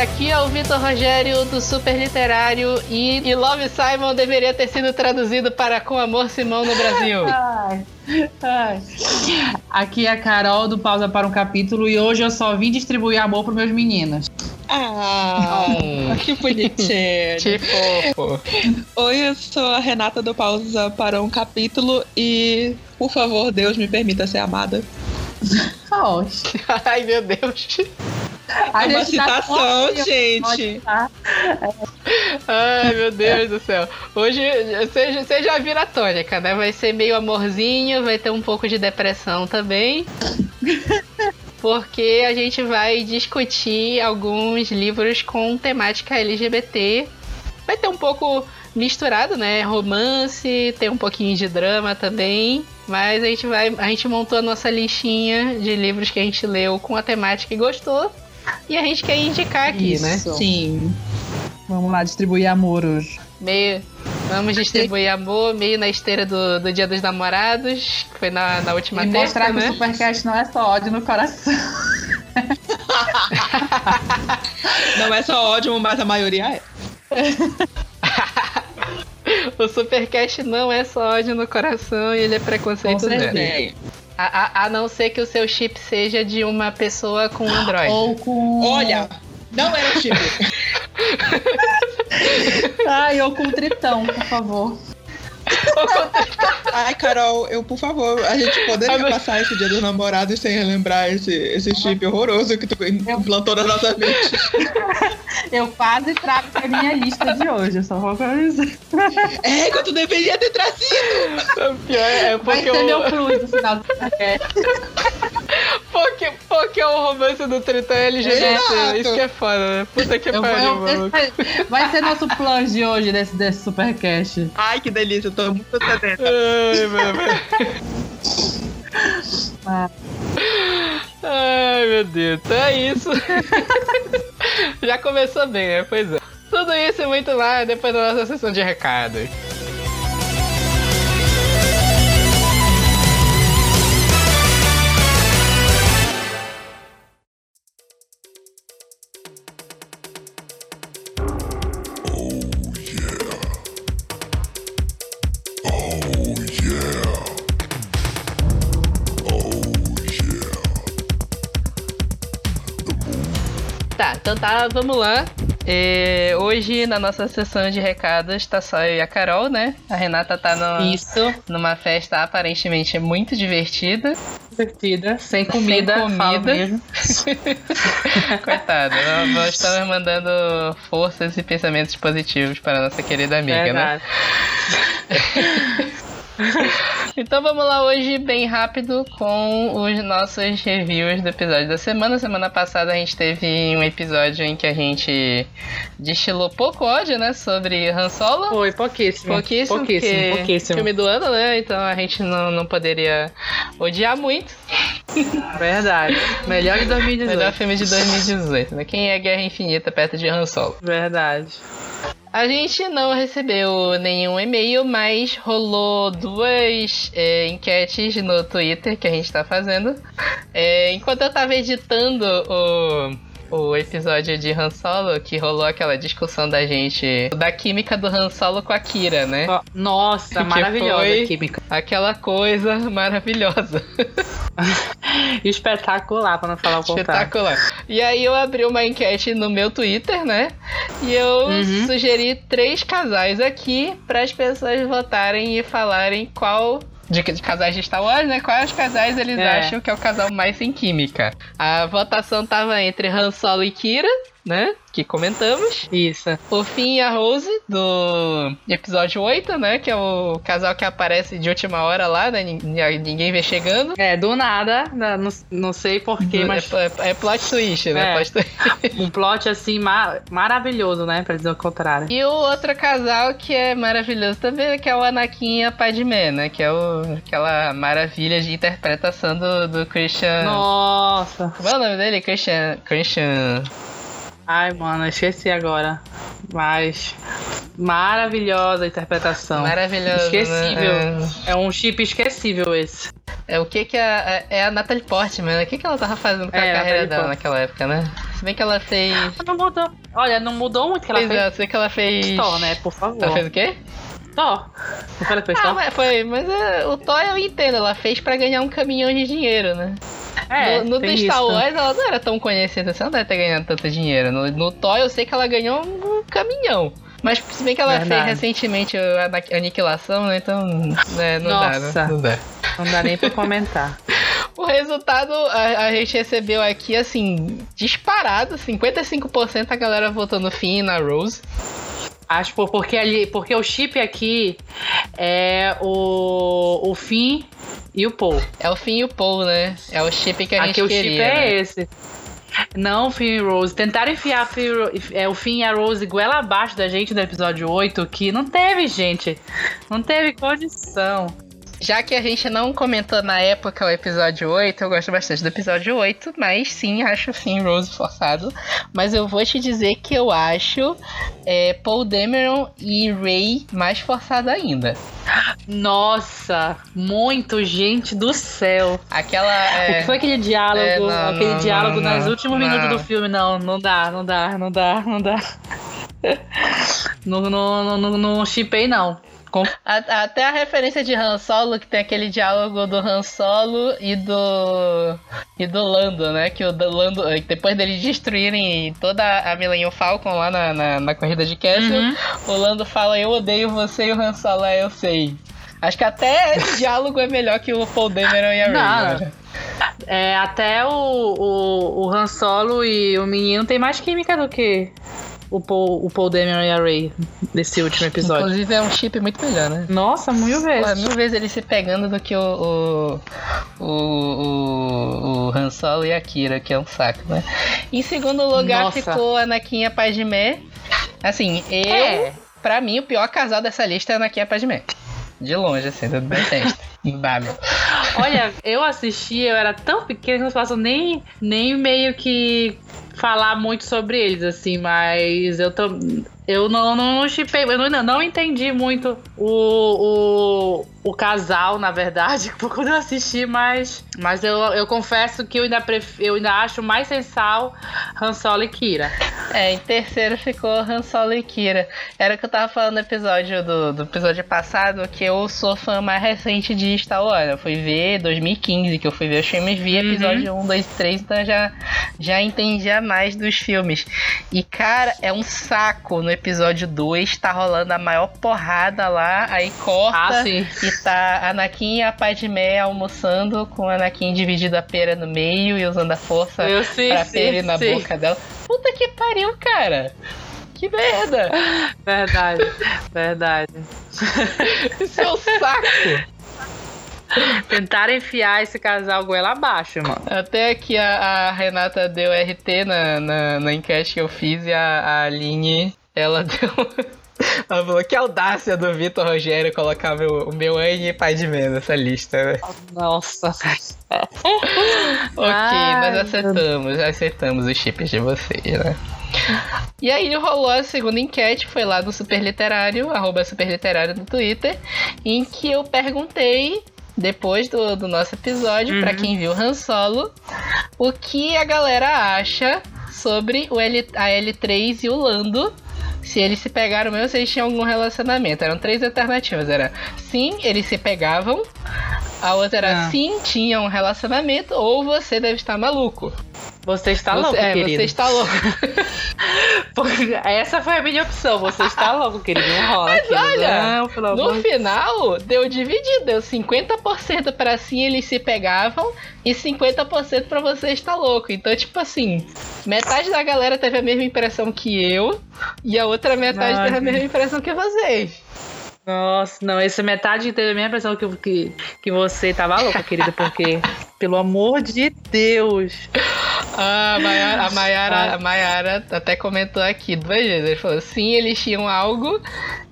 Aqui é o Vitor Rogério do Super Literário e, e Love Simon deveria ter sido traduzido para Com Amor Simão no Brasil. Ai, ai. Aqui é a Carol do Pausa para um Capítulo e hoje eu só vim distribuir amor para meus meninos. Ah, que bonitinho. Que fofo. Oi, eu sou a Renata do Pausa para um Capítulo e, por favor, Deus me permita ser amada. Oxe. Ai, meu Deus. A É uma gente tá citação, com- gente. Ai, meu Deus do céu. Hoje você você já vira a tônica, né? Vai ser meio amorzinho, vai ter um pouco de depressão também. Porque a gente vai discutir alguns livros com temática LGBT. Vai ter um pouco misturado, né? Romance, tem um pouquinho de drama também. Mas a gente vai. A gente montou a nossa listinha de livros que a gente leu com a temática e gostou. E a gente quer indicar aqui, né? Isso. Sim. Vamos lá distribuir amor hoje. Meio. Vamos distribuir amor, meio na esteira do, do Dia dos Namorados, que foi na, na última e terça, mostrar que né? o Supercast não é só ódio no coração. Não é só ódio, mas a maioria é. O Supercast não é só ódio no coração e ele é preconceito Com certeza. zero. É. A, a, a não ser que o seu chip seja de uma pessoa com Android. Ou com. Olha, não era o tipo. Ai, ou com tritão, por favor. Ai, Carol, eu, por favor, a gente poderia mas- passar esse dia dos namorados sem relembrar esse, esse chip horroroso que tu implantou na nossa mente. Eu quase trago pra minha lista de hoje, eu só vou avisar. É, que tu deveria ter trazido. O pior é Vai porque, ser meu o, plus no final do Supercast. Porque, porque o romance do Tritão é LGBT. Exato. Isso que é foda, né? Puta que Eu, pariu, eu, esse vai ser nosso plano de hoje desse, desse Supercast. Ai, que delícia, eu tô muito sedenta. Ai, meu. Ah. Ai, meu Deus. Então é isso. Já começou bem, né? Pois é. Tudo isso e muito mais depois da nossa sessão de recados. Tá, vamos lá. É, hoje na nossa sessão de recados tá só eu e a Carol, né? A Renata tá no, Isso, numa festa aparentemente muito divertida. divertida, sem comida, Sem comida. mesmo. Coitada, nós- nós estamos mandando forças e pensamentos positivos para a nossa querida amiga, né? Então vamos lá hoje bem rápido com os nossos reviews do episódio da semana. Semana passada a gente teve um episódio em que a gente destilou pouco ódio, né, sobre Han Solo. Foi pouquíssimo. Pouquíssimo, pouquíssimo, pouquíssimo. filme do ano, né? Então a gente não, não poderia odiar muito. Verdade. Melhor de 2018. Melhor filme de 2018, né? Quem é Guerra Infinita perto de Han Solo? Verdade. A gente não recebeu nenhum e-mail, mas rolou duas é, enquetes no Twitter que a gente tá fazendo. É, enquanto eu tava editando o, o episódio de Han Solo, que rolou aquela discussão da gente da química do Han Solo com a Kira, né? Nossa, Que maravilhosa a química. Aquela coisa maravilhosa. Espetacular, pra não falar o contrário. Espetacular. E aí eu abri uma enquete no meu Twitter, né? E eu Uhum. sugeri três casais aqui para as pessoas votarem e falarem qual de, de casais de Star Wars, né? Quais casais eles É. acham que é o casal mais sem química. A votação tava entre Han Solo e Kira, né? Que comentamos. Isso. O Finn e a Rose, do episódio 8, né? Que é o casal que aparece de última hora lá, né? nin- Ninguém vê chegando. É, do nada, né, não, não sei porquê, mas É, é- é plot twist, né? É. Plot twist. um plot assim ma- maravilhoso, né? Pra dizer o contrário. E o outro casal que é maravilhoso também, que é o Anakin e a Padmé, né? Que é o, aquela maravilha de interpretação do, do Christian... Nossa. Como é o nome dele? Christian... Christian... Ai, mano, esqueci agora. Mas. Maravilhosa a interpretação. Maravilhoso, Esquecível. né? É um chip esquecível esse. É, é o que que a... É a Natalie Portman, né? O que que ela tava fazendo com a É, carreira Natalie dela naquela época, né? Se bem que ela fez. Não mudou. Olha, não mudou muito que ela Pois fez. é, sei que ela fez. Thor, né? Por favor. Ela fez o quê? Thor. Não foi ela que Ah, Thor? mas foi, mas é, o Thor eu entendo, ela fez pra ganhar um caminhão de dinheiro, né? É, no no do Star isso. Wars ela não era tão conhecida, você não deve ter ganhado tanto dinheiro. No, no Thor eu sei que ela ganhou um caminhão. Mas se bem que ela Verdade. fez recentemente a aniquilação, né? Então, né, não dá, Nossa. né? Não dá. Não dá nem pra comentar. O resultado a, a gente recebeu aqui, assim, disparado, 55% a galera votou no Finn e na Rose. Acho por- porque ali, porque o chip aqui é o, o Finn e o Paul. É o Finn e o Paul, né? É o chip que a gente Aqui o queria. chip é né? esse. Não, o Finn e Rose. Tentaram enfiar é, o Finn e a Rose goela abaixo da gente no episódio 8, que não teve, gente. Não teve condição. Já que a gente não comentou na época o episódio 8, eu gosto bastante do episódio 8, mas sim, acho sim Rose forçado. Mas eu vou te dizer que eu acho é, Paul Dameron e Ray mais forçado ainda. Nossa, muito, gente do céu. Aquela. O É, que foi aquele diálogo? É, não, aquele não, diálogo não, não, últimos minutos do filme. Não, não dá, não dá, não dá, não dá. Não, não, não, não, não chipei, não. Com- até a referência de Han Solo, que tem aquele diálogo do Han Solo e do. e do Lando, né? Que o do Lando. Depois deles destruírem toda a Millennium Falcon lá na, na, na corrida de Castle, Uhum. o Lando fala, eu odeio você e o Han Solo, é, eu sei. Acho que até esse diálogo é melhor que o Paul Dameron e a. Ray. né? É, até o, o, o Han Solo e o menino tem mais química do que o Paul, o Paul Dameron e a Ray desse último episódio. Inclusive é um chip muito melhor, né? Nossa, mil Pô, vezes. mil vezes ele se pegando do que o, o, o, o Han Solo e a Kira, que é um saco, né? Em segundo lugar Nossa. ficou a Anakin e a Padmé. Assim, eu, É. pra mim, o pior casal dessa lista é a Anakin e a Padmé. De longe, assim, eu detesto. Imbável. Olha, eu assisti, eu era tão pequena que não posso nem, nem meio que falar muito sobre eles, assim, mas eu tô. Eu não, não chipei, eu não, não entendi muito o, o, o casal, na verdade, quando eu assisti, mas, mas eu, eu confesso que eu ainda, pref, eu ainda acho mais sensal Han Solo e Kira. É, em terceiro ficou Han Solo e Kira. Era o que eu tava falando no episódio do, do episódio passado, que eu sou fã mais recente de Star Wars. Eu fui ver 2015, que eu fui ver os filmes, vi Uhum. episódio 1, 2, 3, então já, já entendia mais dos filmes. E, cara, é um saco no episódio 2, tá rolando a maior porrada lá, aí corta. Ah, sim. E tá Anakin e a Padmé almoçando, com a Anakin dividindo a pera no meio e usando a força Eu sei, pra sim, pera na sim. boca dela. Puta que pariu, cara! Que merda! Verdade, verdade. Isso é um saco! Tentaram enfiar esse casal goela abaixo, mano. Até que a, a Renata deu RT na, na, na enquete que eu fiz e a, a Aline, ela deu. Ela falou que audácia do Vitor Rogério colocar meu, o meu Anne e pai de menos nessa lista, né? Nossa. Ok, Ai, nós acertamos, acertamos os chips de vocês, né? E aí rolou a segunda enquete, foi lá no Super Literário, arroba Super Literário no Twitter, em que eu perguntei, depois do, do nosso episódio, pra quem viu Han Solo, o que a galera acha sobre o L, a L3 e o Lando. Se eles se pegaram mesmo, se eles tinham algum relacionamento. Eram três alternativas. Era sim, eles se pegavam. A outra era Ah. sim, tinham um relacionamento. Ou você deve estar maluco. Você está Você- louco, é, querido. você está louco. Essa foi a minha opção. Você está louco, querido. Não rola Mas aquilo. olha, Não, amor No final, deu dividido. Deu 50% pra sim, eles se pegavam. E 50% pra você estar louco. Então, tipo assim, metade da galera teve a mesma impressão que eu. E a outra metade Ai, teve a mesma impressão que vocês. Nossa, não, essa metade teve a mesma impressão que, que, que você tava louca, querida, porque, pelo amor de Deus. Ah, a Mayara, a Mayara, a Mayara até comentou aqui duas vezes. Ele falou: sim, eles tinham algo.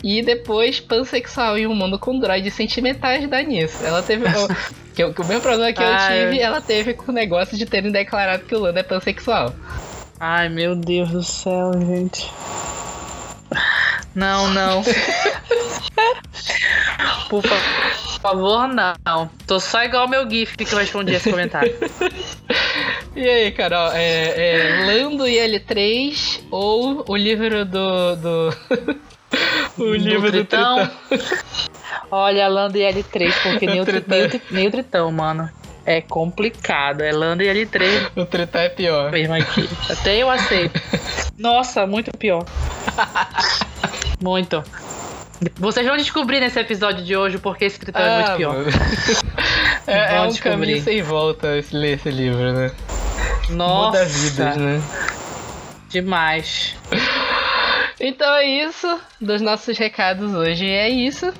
E depois, pansexual em um mundo com droids sentimentais dá nisso. Ela teve. o, que, o- que o mesmo problema que eu Ai. tive, ela teve com o negócio de terem declarado que o Lando é pansexual. Ai, meu Deus do céu, gente. Não, não. Por fa- favor, não. Tô só igual o meu GIF que eu respondi esse comentário. E aí, Carol, é, é Lando e L3 ou o livro do. do... o livro do Tritão? Olha, Lando e L3, porque nem o, Tritão. nem, o, nem o Tritão, mano. É complicado. É Lando e L3 O Tritão é pior. mesmo aqui. Até eu aceito. Nossa, muito pior. Muito. Vocês vão descobrir nesse episódio de hoje porque esse Tritão é muito pior. Ah, mano. É, é um descobrir. caminho sem volta esse, ler esse livro, né? Nossa, Muda vidas, né? demais. Então é isso dos nossos recados hoje. É isso.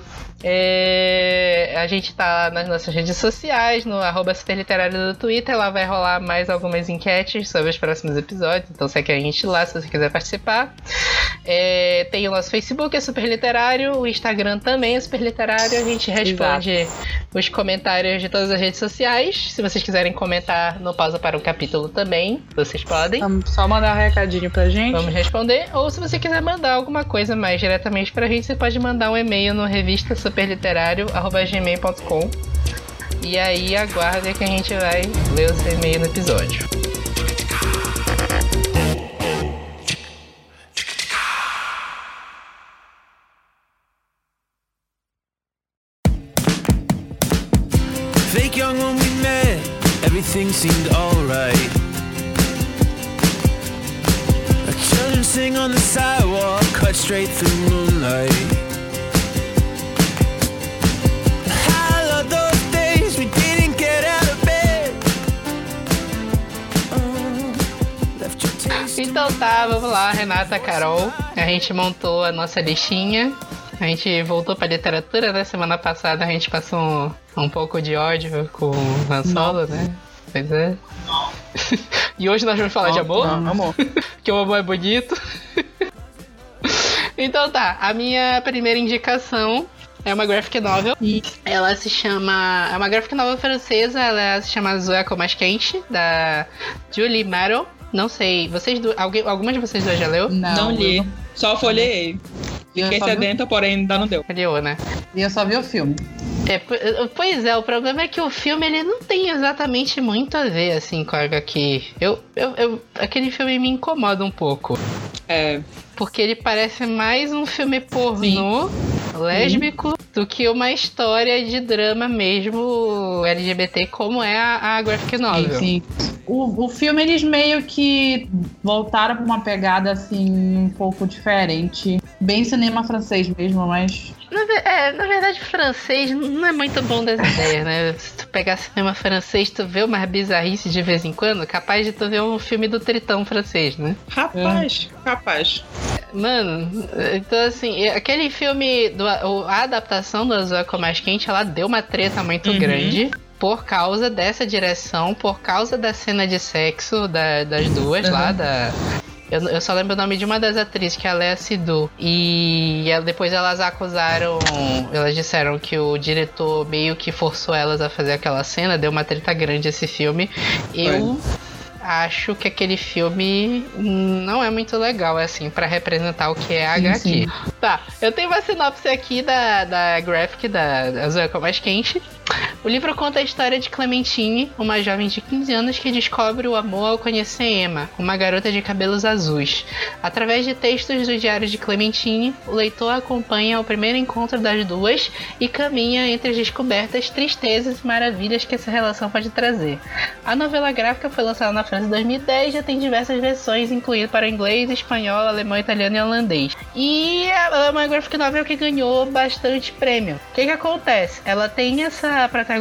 É, a gente tá nas nossas redes sociais, no arroba superliterário do Twitter. Lá vai rolar mais algumas enquetes sobre os próximos episódios. Então segue a gente lá se você quiser participar. É, tem o nosso Facebook, é Superliterário. O Instagram também é Superliterário. A gente responde os comentários de todas as redes sociais. Se vocês quiserem comentar no Pausa para um Capítulo também, vocês podem. Só mandar um recadinho pra gente. Vamos responder. Ou se você quiser mandar alguma coisa mais diretamente pra gente, você pode mandar um e-mail no revista superliterário.gmail.com E aí aguarde que a gente vai ler o seu e-mail no episódio. Fake young when we met, everything seemed alright. Children sing on the sidewalk, cut straight through moonlight. Então tá, vamos lá, Renata, Carol. A gente montou a nossa listinha. A gente voltou pra literatura, né? Semana passada a gente passou um, um pouco de ódio com o Han Solo, né? Pois é. e hoje nós vamos falar de amor? Não, amor. que o amor é bonito. então tá, a minha primeira indicação é uma graphic novel. E- Ela se chama. É uma graphic novel francesa, ela se chama Zueco Mais Quente, da Julie Marrow. Não sei, vocês. Alguém... alguma de vocês duas já leu? Não, Não li. Eu, Só folhei. Fiquei só vi, sedenta, porém ainda não deu. Leu, né? o- eu só vi o filme. É, po- pois é, o problema é que o filme ele não tem exatamente muito a ver assim com a HQ. Eu, eu, eu, aquele filme me incomoda um pouco. É, Porque ele parece mais um filme pornô lésbico do que uma história de drama mesmo LGBT, como é a, a graphic novel. Sim, sim. O, o filme, eles meio que voltaram pra uma pegada, assim, um pouco diferente. Bem cinema francês mesmo, mas... Na, é, na verdade, francês não é muito bom das ideias, né? Se tu pegar cinema francês, tu vê umas bizarrices de vez em quando, capaz de tu ver um filme do tritão francês, né? rapaz, rapaz. Mano, então assim, aquele filme, do, a adaptação do Azul com Mais Quente, ela deu uma treta muito Uhum. grande. Por causa dessa direção, por causa da cena de sexo da- das duas lá, da. Eu, eu só lembro o nome de uma das atrizes, que é a Lea Sidhu. E ela- depois elas acusaram. Elas disseram que o diretor meio que forçou elas a fazer aquela cena, deu uma treta grande esse filme. Eu acho que aquele filme não é muito legal, assim, pra representar o que é a Sim, HQ. sim. Tá, eu tenho uma sinopse aqui da, da graphic da, da Mais Quente. O livro conta a história de Clementine, uma jovem de 15 anos que descobre o amor ao conhecer Emma, uma garota de cabelos azuis. Através de textos do diário de Clementine, o leitor acompanha o primeiro encontro das duas e caminha entre as descobertas, tristezas e maravilhas que essa relação pode trazer. A novela gráfica foi lançada na França em 2010 e já tem diversas versões, incluindo para inglês, espanhol, alemão, italiano e holandês. E é uma graphic novel que ganhou bastante prêmio. O que que acontece? Ela tem essa protagonista,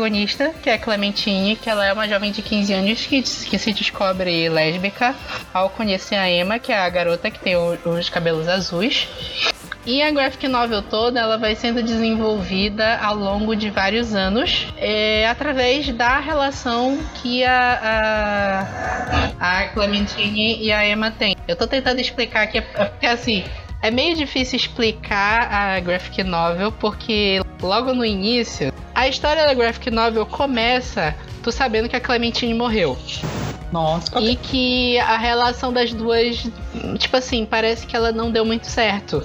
que é Clementine, que ela é uma jovem de 15 anos que, que se descobre lésbica ao conhecer a Emma, que é a garota que tem o- os cabelos azuis. E a graphic novel toda ela vai sendo desenvolvida ao longo de vários anos é, através da relação que a, a, a Clementine e a Emma têm. Eu tô tentando explicar aqui, porque assim, é meio difícil explicar a graphic novel, porque logo no início, a história da graphic novel começa tu sabendo que a Clementine morreu. Nossa. E que a relação das duas, tipo assim, parece que ela não deu muito certo.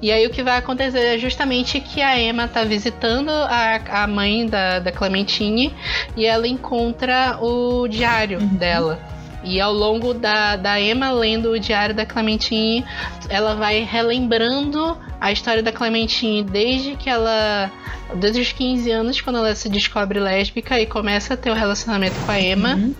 E aí o que vai acontecer é justamente que a Emma tá visitando a, a mãe da, da Clementine e ela encontra o diário dela. E ao longo da, da Emma lendo o diário da Clementine, ela vai relembrando a história da Clementine desde que ela. Desde os 15 anos, quando ela se descobre lésbica e começa a ter o um relacionamento com a Emma. Uhum.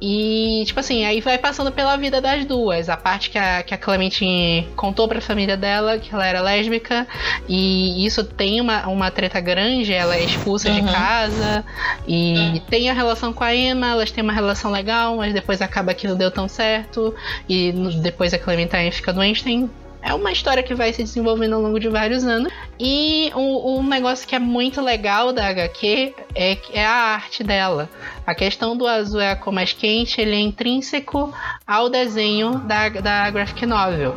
E, tipo assim, aí vai passando pela vida das duas. A parte que a, que a Clementine contou pra família dela que ela era lésbica. E isso tem uma, uma treta grande. Ela é expulsa uhum. de casa. E tem a relação com a Emma. Elas têm uma relação legal, mas depois acaba que não deu tão certo. E depois a Clementine fica doente. Tem é uma história que vai se desenvolvendo ao longo de vários anos. E um, um negócio que é muito legal da HQ é, é, a arte dela. A questão do azul é a cor mais quente, ele é intrínseco ao desenho da, da graphic novel.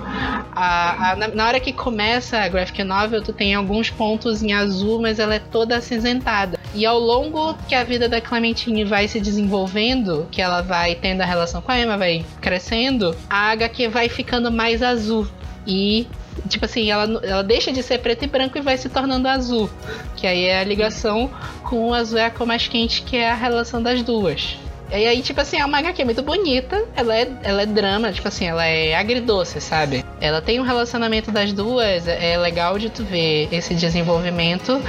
A, a, na, hora que começa a graphic novel, tu tem alguns pontos em azul, mas ela é toda acinzentada. E ao longo que a vida da Clementine vai se desenvolvendo, que ela vai tendo a relação com a Emma, vai crescendo, a HQ vai ficando mais azul. E, tipo assim, ela, ela deixa de ser preto e branco e vai se tornando azul. Que aí é a ligação com o azul é a cor mais quente, que é a relação das duas. E aí, tipo assim, é uma HQ muito bonita. Ela é, ela é drama, tipo assim, ela é agridoce, sabe? Ela tem um relacionamento das duas. É legal de tu ver esse desenvolvimento.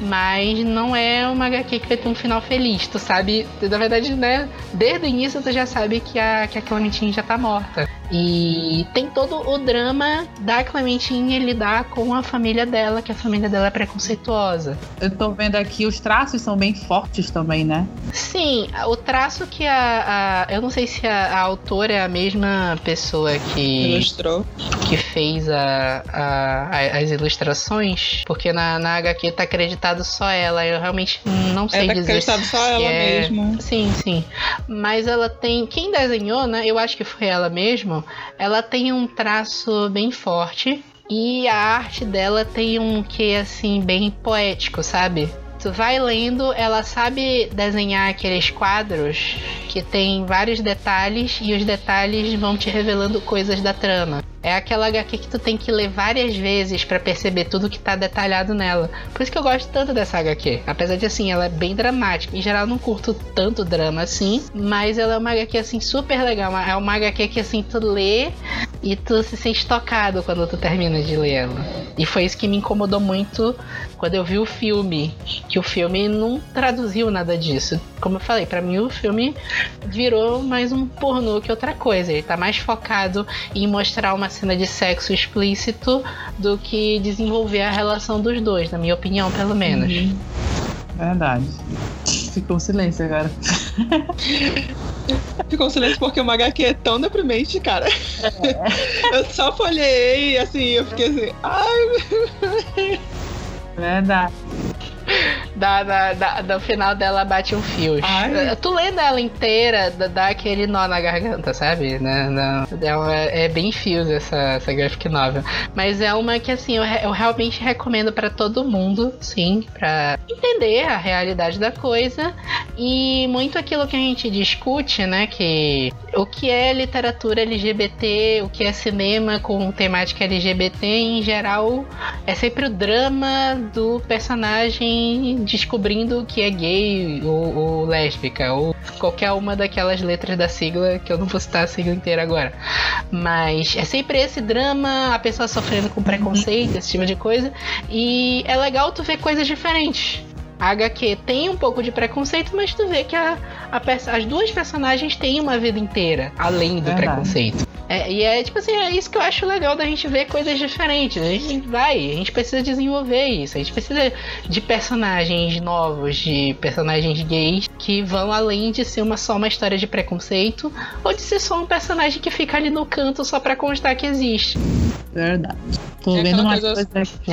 Mas não é uma HQ que vai ter um final feliz. Tu sabe, na verdade, né? Desde o início tu já sabe que a, que a Clementine já tá morta. E tem todo o drama da Clementine lidar com a família dela, que a família dela é preconceituosa. Eu tô vendo aqui, os traços são bem fortes também, né? Sim, o traço que a. a eu não sei se a, a, autora é a mesma pessoa que. Ilustrou. Que fez a, a, as ilustrações, porque na, na HQ tá acreditado só ela. Eu realmente não sei é, tá dizer. acreditado só ela é... mesmo. Sim, sim. Mas ela tem. Quem desenhou, né? Eu acho que foi ela mesmo ela tem um traço bem forte e a arte dela tem um que assim bem poético, sabe? Tu vai lendo, ela sabe desenhar aqueles quadros que tem vários detalhes e os detalhes vão te revelando coisas da trama. É aquela HQ que tu tem que ler várias vezes para perceber tudo que tá detalhado nela. Por isso que eu gosto tanto dessa HQ. Apesar de assim, ela é bem dramática. Em geral, eu não curto tanto drama assim, mas ela é uma HQ assim super legal. É uma HQ que assim tu lê e tu se sente tocado quando tu termina de ler ela. E foi isso que me incomodou muito quando eu vi o filme, que o filme não traduziu nada disso. Como eu falei, para mim o filme virou mais um pornô que outra coisa. Ele tá mais focado em mostrar uma cena de sexo explícito do que desenvolver a relação dos dois, na minha opinião, pelo menos. Uhum. Verdade. Ficou um silêncio agora. Ficou um silêncio porque o HQ é tão deprimente, cara. É. Eu só folhei assim, eu fiquei assim, ai. Verdade da, da, da, do final dela bate um fio. Tu lendo ela inteira, dá aquele nó na garganta, sabe? Né? Não, é, é, bem fios essa, essa graphic novel. Mas é uma que, assim, eu, eu realmente recomendo para todo mundo, sim, para entender a realidade da coisa. E muito aquilo que a gente discute, né? Que o que é literatura LGBT, o que é cinema com temática LGBT, em geral, é sempre o drama do personagem descobrindo que é gay ou, ou, lésbica, ou qualquer uma daquelas letras da sigla, que eu não vou citar a sigla inteira agora. Mas é sempre esse drama, a pessoa sofrendo com preconceito, esse tipo de coisa. E é legal tu ver coisas diferentes. A HQ tem um pouco de preconceito, mas tu vê que a, a, as duas personagens têm uma vida inteira, além do Verdade. preconceito. É, e é tipo assim, é isso que eu acho legal da gente ver coisas diferentes. A gente vai, a gente precisa desenvolver isso. A gente precisa de personagens novos, de personagens gays que vão além de ser uma só uma história de preconceito ou de ser só um personagem que fica ali no canto só para constar que existe. Verdade. Tô é vendo uma coisa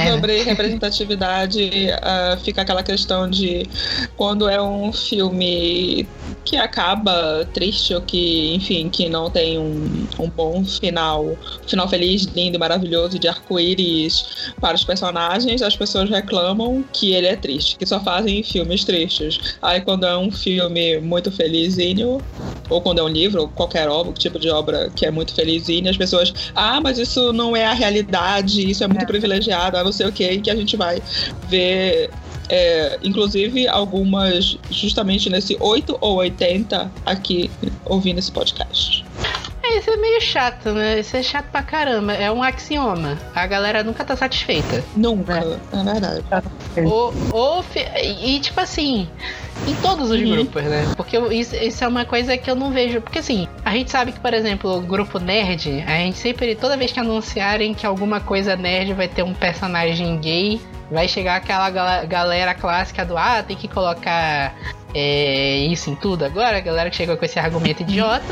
sobre representatividade, uh, fica aquela questão de quando é um filme que acaba triste ou que, enfim, que não tem um, um bom final, final feliz, lindo, maravilhoso de arco-íris para os personagens, as pessoas reclamam que ele é triste, que só fazem filmes tristes. Aí quando é um filme muito felizinho, ou quando é um livro, ou qualquer obra, tipo de obra que é muito felizinho, as pessoas, ah, mas isso não é a realidade, isso é muito é. privilegiado, ah, não sei o que, que a gente vai ver É, inclusive, algumas justamente nesse 8 ou 80 aqui ouvindo esse podcast. É, isso é meio chato, né? Isso é chato pra caramba. É um axioma. A galera nunca tá satisfeita. Nunca, é, é verdade. Ou, ou, e, tipo assim, em todos os uhum. grupos, né? Porque isso, isso, é uma coisa que eu não vejo. Porque assim, a gente sabe que, por exemplo, o grupo nerd, a gente sempre, toda vez que anunciarem que alguma coisa nerd vai ter um personagem gay, vai chegar aquela galera clássica do ah, tem que colocar é, isso em tudo agora, a galera que chegou com esse argumento idiota.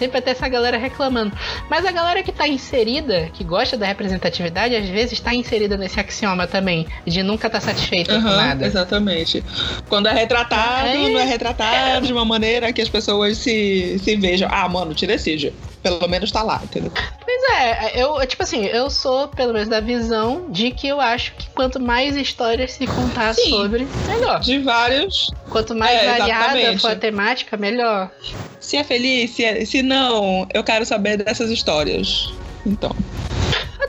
Sempre até essa galera reclamando. Mas a galera que tá inserida, que gosta da representatividade, às vezes está inserida nesse axioma também, de nunca estar tá satisfeita uhum, com nada. Exatamente. Quando é retratado, é, não é retratado é. de uma maneira que as pessoas se, se vejam. Ah, mano, tira esse pelo menos tá lá, entendeu? Pois é, eu, tipo assim, eu sou, pelo menos, da visão de que eu acho que quanto mais histórias se contar Sim, sobre, melhor. De vários. Quanto mais é, variada exatamente. for a temática, melhor. Se é feliz, se, é, se não, eu quero saber dessas histórias. Então.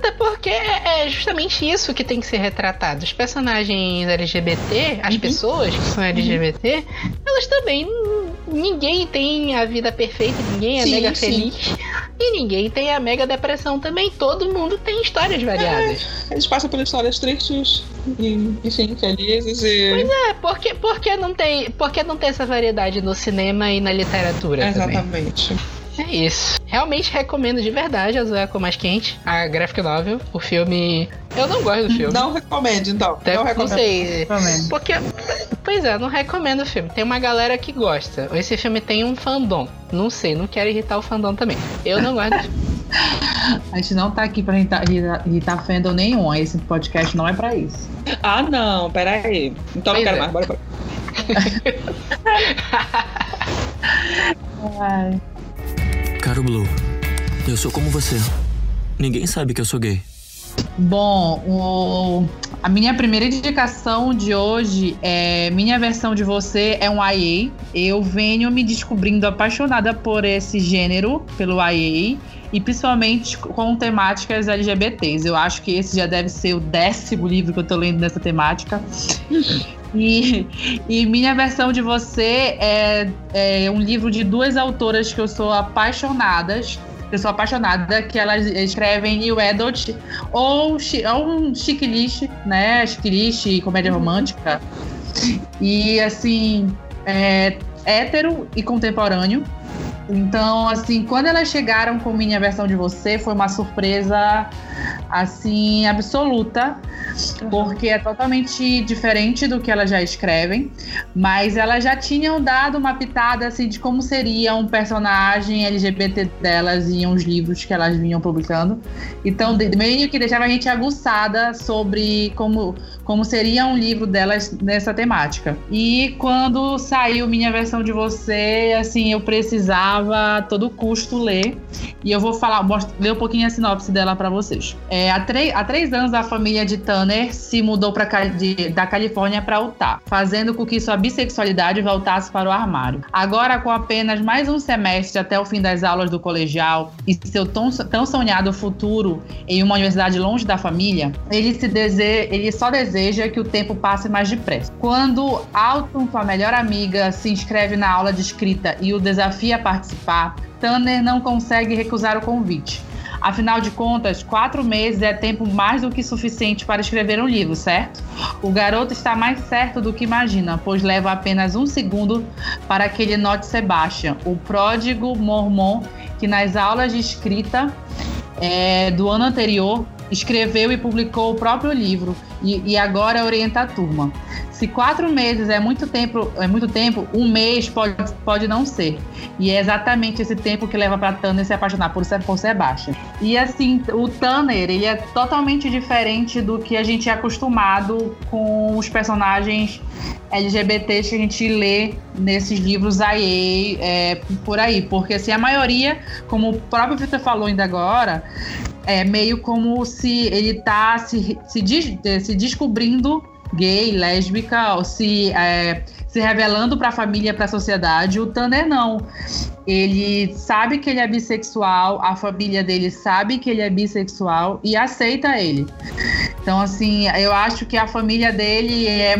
Até porque é justamente isso que tem que ser retratado. Os personagens LGBT, as uhum. pessoas que são LGBT, uhum. elas também. Ninguém tem a vida perfeita, ninguém é sim, mega sim. feliz. E ninguém tem a mega depressão também. Todo mundo tem histórias variadas. É, eles passam por histórias tristes e, enfim, felizes e. Pois é, porque, porque, não tem, porque não tem essa variedade no cinema e na literatura. Exatamente. Também. É isso. Realmente recomendo de verdade a Zoeia com Mais Quente, a graphic novel. O filme. Eu não gosto do filme. Não recomendo, então. Até não, recomendo. não sei. Porque. Pois é, não recomendo o filme. Tem uma galera que gosta. Esse filme tem um fandom. Não sei, não quero irritar o fandom também. Eu não gosto do filme. A gente não tá aqui pra irritar, irritar fandom nenhum. Esse podcast não é pra isso. Ah, não, peraí. Então pois não quero é. mais, bora, bora. Ai. Caro Blue, eu sou como você. Ninguém sabe que eu sou gay. Bom, o, a minha primeira indicação de hoje é minha versão de você é um IA. Eu venho me descobrindo apaixonada por esse gênero, pelo IA, e principalmente com temáticas LGBTs. Eu acho que esse já deve ser o décimo livro que eu tô lendo nessa temática. E, e minha versão de você é, é um livro de duas autoras que eu sou apaixonadas eu sou apaixonada que elas escrevem New Adult ou, ou um chique né? Chique comédia uhum. romântica. E assim, é hétero e contemporâneo. Então, assim, quando elas chegaram com minha versão de você, foi uma surpresa assim absoluta, porque é totalmente diferente do que elas já escrevem, mas elas já tinham dado uma pitada assim de como seria um personagem LGBT delas em uns livros que elas vinham publicando. Então, meio que deixava a gente aguçada sobre como como seria um livro delas nessa temática. E quando saiu minha versão de você, assim, eu precisava a todo custo ler. E eu vou falar, mostro, ler um pouquinho a sinopse dela para vocês. É, há, há três anos, a família de Tanner se mudou pra, de, da Califórnia para Utah, fazendo com que sua bissexualidade voltasse para o armário. Agora, com apenas mais um semestre até o fim das aulas do colegial e seu tão, tão sonhado futuro em uma universidade longe da família, ele, se dese, ele só deseja que o tempo passe mais depressa. Quando Alton, sua melhor amiga, se inscreve na aula de escrita e o desafia a participar, Tanner não consegue recusar o convite. Afinal de contas, quatro meses é tempo mais do que suficiente para escrever um livro, certo? O garoto está mais certo do que imagina, pois leva apenas um segundo para que ele note Sebastian, o pródigo mormon que nas aulas de escrita é, do ano anterior escreveu e publicou o próprio livro e, e agora orienta a turma. Se quatro meses é muito tempo, é muito tempo, um mês pode, pode não ser. E é exatamente esse tempo que leva para Tanner se apaixonar por, por Sebastian. E assim, o Tanner, ele é totalmente diferente do que a gente é acostumado com os personagens LGBTs que a gente lê nesses livros IA é, por aí. Porque assim, a maioria, como o próprio Victor falou ainda agora, é meio como se ele tá se, se, se descobrindo gay, lésbica, se, é, se revelando para a família, para a sociedade. O Tanner não. Ele sabe que ele é bissexual, a família dele sabe que ele é bissexual e aceita ele. Então, assim, eu acho que a família dele é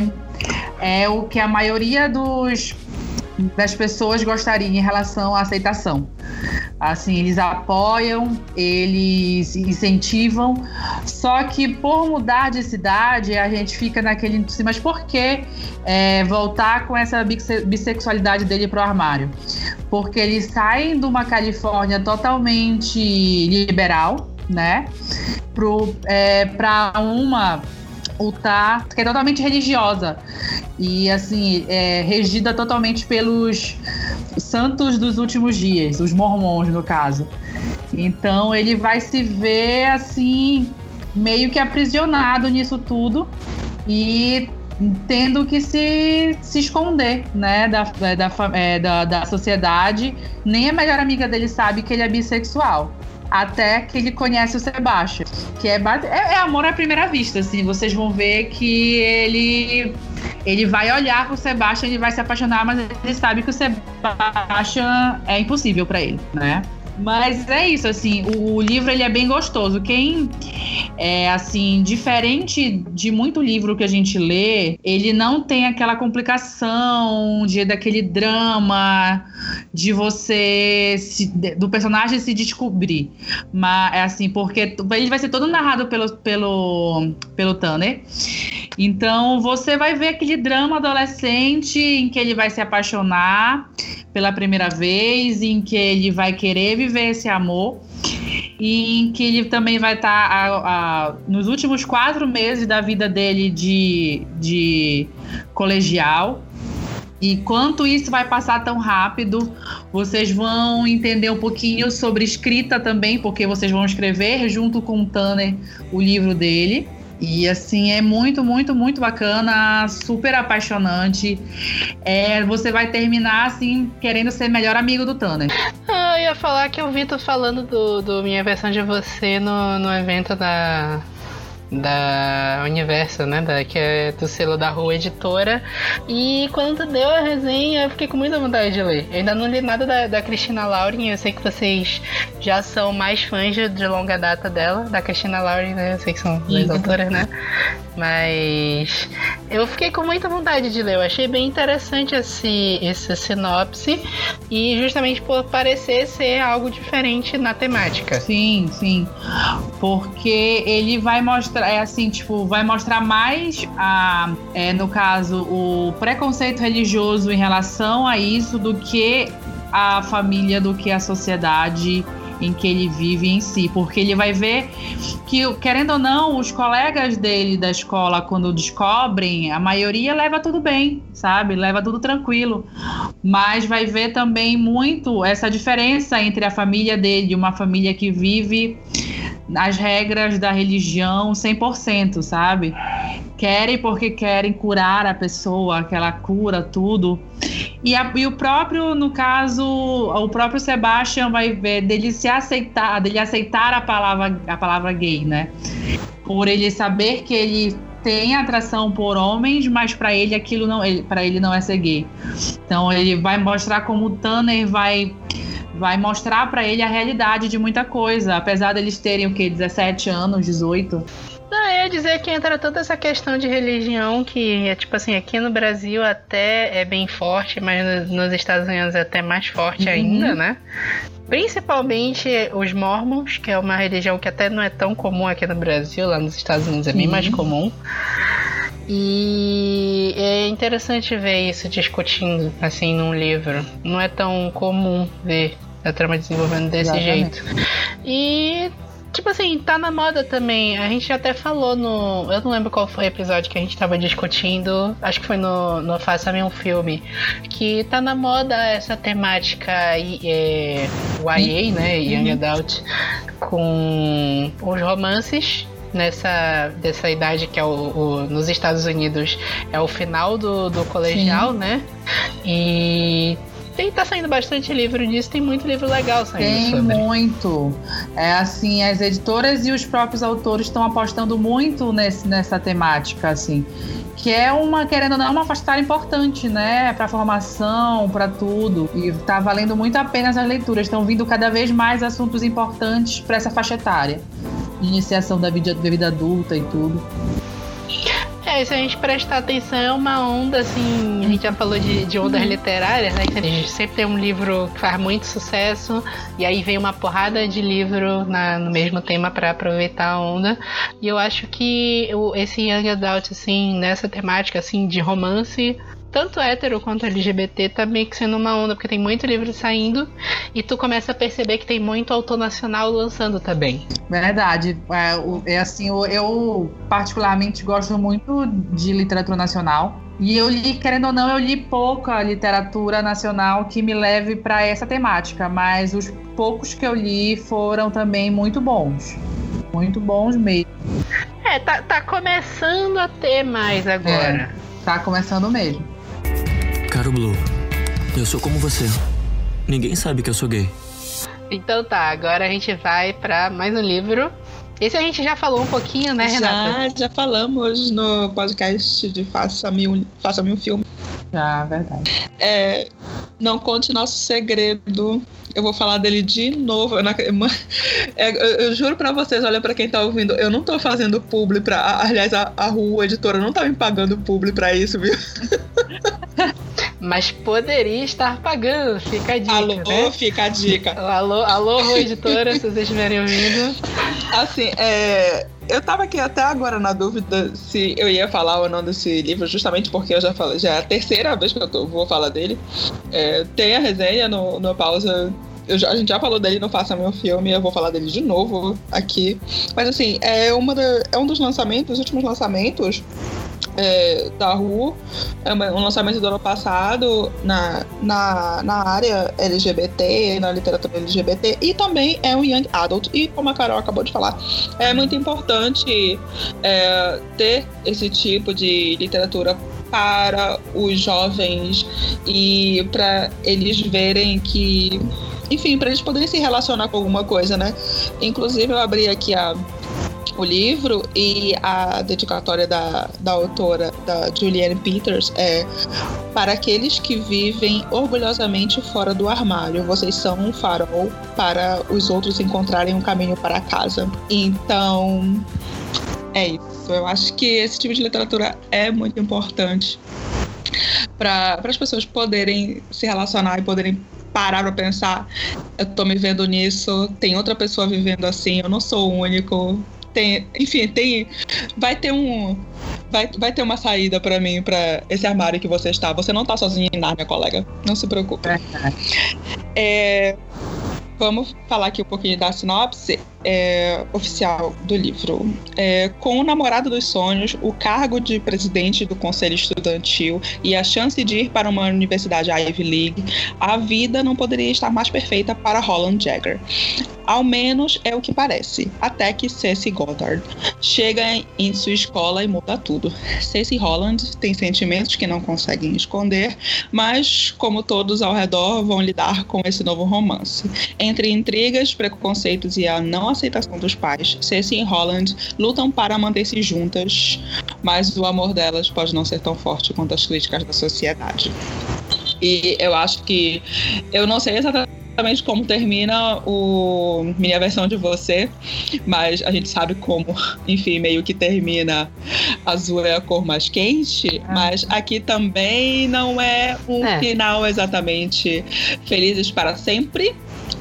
é o que a maioria dos das pessoas gostariam em relação à aceitação. Assim, eles apoiam, eles incentivam, só que por mudar de cidade, a gente fica naquele. Mas por que é, voltar com essa bissexualidade dele pro armário? Porque eles saem de uma Califórnia totalmente liberal, né? Para é, uma Utah, que é totalmente religiosa e assim é regida totalmente pelos santos dos últimos dias, os mormons no caso. Então ele vai se ver assim meio que aprisionado nisso tudo e tendo que se, se esconder, né, da, da, é, da, da sociedade. Nem a melhor amiga dele sabe que ele é bissexual até que ele conhece o Sebastian, que é, é, é, amor à primeira vista, assim, vocês vão ver que ele ele vai olhar pro Sebastian, ele vai se apaixonar, mas ele sabe que o Sebastian é impossível para ele, né? Mas é isso, assim, o livro ele é bem gostoso. Quem é assim, diferente de muito livro que a gente lê, ele não tem aquela complicação de daquele drama de você se, do personagem se descobrir. Mas é assim, porque ele vai ser todo narrado pelo pelo pelo Tanner. Então você vai ver aquele drama adolescente em que ele vai se apaixonar pela primeira vez, em que ele vai querer viver esse amor e em que ele também vai estar tá, nos últimos quatro meses da vida dele de, de colegial. E quanto isso vai passar tão rápido, vocês vão entender um pouquinho sobre escrita também, porque vocês vão escrever junto com o Tanner o livro dele. E assim, é muito, muito, muito bacana, super apaixonante. É, você vai terminar assim, querendo ser melhor amigo do Tanner. Ah, eu ia falar que eu vi tu falando do, do minha versão de você no, no evento da, da Universo, né? Da, que é do selo da Rua Editora. E quando deu a resenha, eu fiquei com muita vontade de ler. Eu ainda não li nada da, da Cristina Lauren. Eu sei que vocês já são mais fãs de, de longa data dela, da Cristina Lauren, né? Eu sei que são duas autoras, né? Mas eu fiquei com muita vontade de ler. Eu achei bem interessante esse, esse sinopse. E justamente por parecer ser algo diferente na temática. Sim, sim. Porque ele vai mostrar mostrar, é assim, tipo, vai mostrar mais a, é, no caso, o preconceito religioso em relação a isso do que a família, do que a sociedade em que ele vive em si, porque ele vai ver que, querendo ou não, os colegas dele da escola, quando descobrem, a maioria leva tudo bem, sabe? Leva tudo tranquilo. Mas vai ver também muito essa diferença entre a família dele, uma família que vive as regras da religião 100%, sabe? Querem porque querem curar a pessoa, aquela cura, tudo. E, a, e, o próprio, no caso, o próprio Sebastian vai ver dele se aceitar, dele aceitar a palavra, a palavra gay, né? Por ele saber que ele tem atração por homens, mas para ele aquilo não, para ele não é ser gay. Então ele vai mostrar como o Tanner vai vai mostrar para ele a realidade de muita coisa, apesar deles terem o que 17 anos, 18. Não, eu ia dizer que entra toda essa questão de religião que é tipo assim, aqui no Brasil até é bem forte, mas nos Estados Unidos é até mais forte uhum. ainda, né? Principalmente os mormons, que é uma religião que até não é tão comum aqui no Brasil, lá nos Estados Unidos é bem mais comum. E é interessante ver isso discutindo assim num livro. Não é tão comum ver a trama desenvolvendo desse Exatamente. jeito. E Tipo assim, tá na moda também. A gente até falou no. Eu não lembro qual foi o episódio que a gente tava discutindo. Acho que foi no, no Faça-me um Filme. Que tá na moda essa temática é, YA, né? Young uhum. Adult. Com os romances nessa dessa idade que é o, o, nos Estados Unidos é o final do, do colegial, Sim. né? E tem, tá saindo bastante livro disso, tem muito livro legal saindo. Tem sobre. muito. É assim, as editoras e os próprios autores estão apostando muito nesse, nessa temática, assim. Que é uma, querendo ou não, uma faixa importante, né? Pra formação, para tudo. E tá valendo muito a pena as leituras. Estão vindo cada vez mais assuntos importantes para essa faixa etária. Iniciação da vida, da vida adulta e tudo. É, se a gente prestar atenção, é uma onda, assim, a gente já falou de, de ondas literárias, né? A gente sempre tem um livro que faz muito sucesso, e aí vem uma porrada de livro na, no mesmo tema para aproveitar a onda. E eu acho que esse Young Adult, assim, nessa temática, assim, de romance, tanto hétero quanto LGBT tá meio que sendo uma onda, porque tem muito livro saindo e tu começa a perceber que tem muito autor nacional lançando também. Verdade. É, é assim, eu, eu particularmente gosto muito de literatura nacional. E eu li, querendo ou não, eu li pouca literatura nacional que me leve para essa temática, mas os poucos que eu li foram também muito bons. Muito bons mesmo. É, tá, tá começando a ter mais agora. É, tá começando mesmo. Caro Blue, eu sou como você. Ninguém sabe que eu sou gay. Então tá, agora a gente vai para mais um livro. Esse a gente já falou um pouquinho, né, Renata? Já, já falamos no podcast de Faça-me um, Faça um Filme. Já, verdade. É, não conte nosso segredo. Eu vou falar dele de novo. Eu, não, é, eu, eu juro para vocês, olha para quem tá ouvindo, eu não tô fazendo publi pra. Aliás, a, a Rua Editora não tá me pagando publi pra isso, viu? Mas poderia estar pagando, fica a dica. Alô, né? fica a dica. Alô, alô, editora, se vocês estiverem ouvindo. Assim, é, eu tava aqui até agora na dúvida se eu ia falar ou não desse livro, justamente porque eu já falei, já é a terceira vez que eu tô, vou falar dele. É, tem a resenha no, no pausa. Já, a gente já falou dele no Faça Meu Filme, eu vou falar dele de novo aqui. Mas assim, é, uma da, é um dos lançamentos, os últimos lançamentos é, da Ru, é um lançamento do ano passado na, na, na área LGBT, na literatura LGBT, e também é um Young Adult. E como a Carol acabou de falar, é muito importante é, ter esse tipo de literatura para os jovens e para eles verem que enfim, para eles poderem se relacionar com alguma coisa, né? Inclusive, eu abri aqui a, o livro e a dedicatória da, da autora, da Julianne Peters, é para aqueles que vivem orgulhosamente fora do armário, vocês são um farol para os outros encontrarem um caminho para casa. Então, é isso. Eu acho que esse tipo de literatura é muito importante para as pessoas poderem se relacionar e poderem parar para pensar, eu tô me vendo nisso, tem outra pessoa vivendo assim, eu não sou o único. Tem, enfim, tem vai ter um vai, vai ter uma saída para mim para esse armário que você está. Você não tá sozinho em minha colega. Não se preocupe. É, vamos falar aqui um pouquinho da sinopse é, oficial do livro. É, com o namorado dos sonhos, o cargo de presidente do conselho estudantil e a chance de ir para uma universidade Ivy League, a vida não poderia estar mais perfeita para Holland Jagger. Ao menos é o que parece, até que Ceci Goddard chega em sua escola e muda tudo. Ceci Holland tem sentimentos que não conseguem esconder, mas, como todos ao redor, vão lidar com esse novo romance. Entre intrigas, preconceitos e a não aceitação dos pais, Ceci e Holland lutam para manter-se juntas, mas o amor delas pode não ser tão forte quanto as críticas da sociedade. E eu acho que. Eu não sei exatamente como termina o minha versão de você, mas a gente sabe como, enfim, meio que termina azul é a cor mais quente, ah. mas aqui também não é um é. final exatamente felizes para sempre,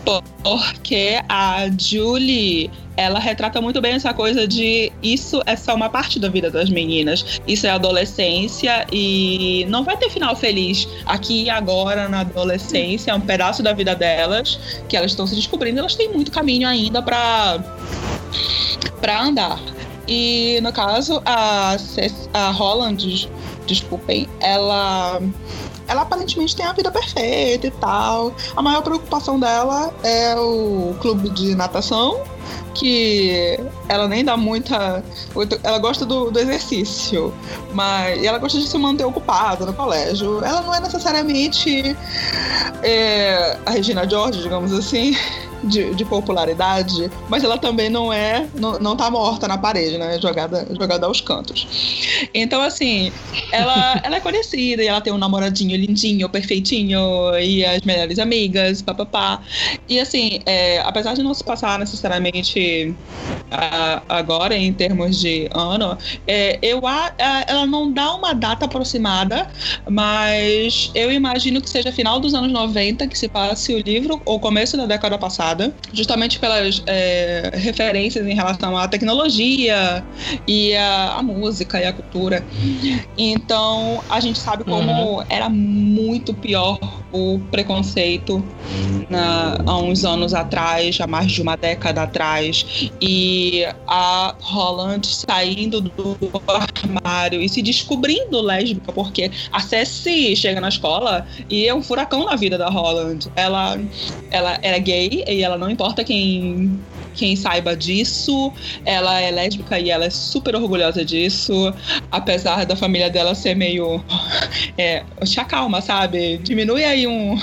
porque a Julie ela retrata muito bem essa coisa de isso é só uma parte da vida das meninas. Isso é adolescência e não vai ter final feliz aqui e agora na adolescência. É um pedaço da vida delas que elas estão se descobrindo. Elas têm muito caminho ainda para para andar. E no caso a, a Holland, desculpem, ela ela aparentemente tem a vida perfeita e tal. A maior preocupação dela é o clube de natação, que ela nem dá muita. Ela gosta do, do exercício, mas ela gosta de se manter ocupada no colégio. Ela não é necessariamente é, a Regina George, digamos assim. de, de, popularidade, mas ela também não é, não, não tá morta na parede, né? Jogada, jogada aos cantos. Então, assim, ela, ela é conhecida e ela tem um namoradinho lindinho, perfeitinho, e as melhores amigas, papapá. E assim, é, apesar de não se passar necessariamente agora em termos de ano, é, eu a, ela não dá uma data aproximada, mas eu imagino que seja final dos anos 90 que se passe o livro, ou começo da década passada, justamente pelas é, referências em relação à tecnologia e a, a, música e a cultura. Então a gente sabe como uhum. era muito pior o preconceito na, há uns anos atrás, há mais de uma década atrás, e a Holland saindo do armário e se descobrindo lésbica, porque a Ceci chega na escola e é um furacão na vida da Holland. Ela, ela era gay e ela não importa quem quem saiba disso. Ela é lésbica e ela é super orgulhosa disso, apesar da família dela ser meio. É, calma, sabe? Diminui aí um,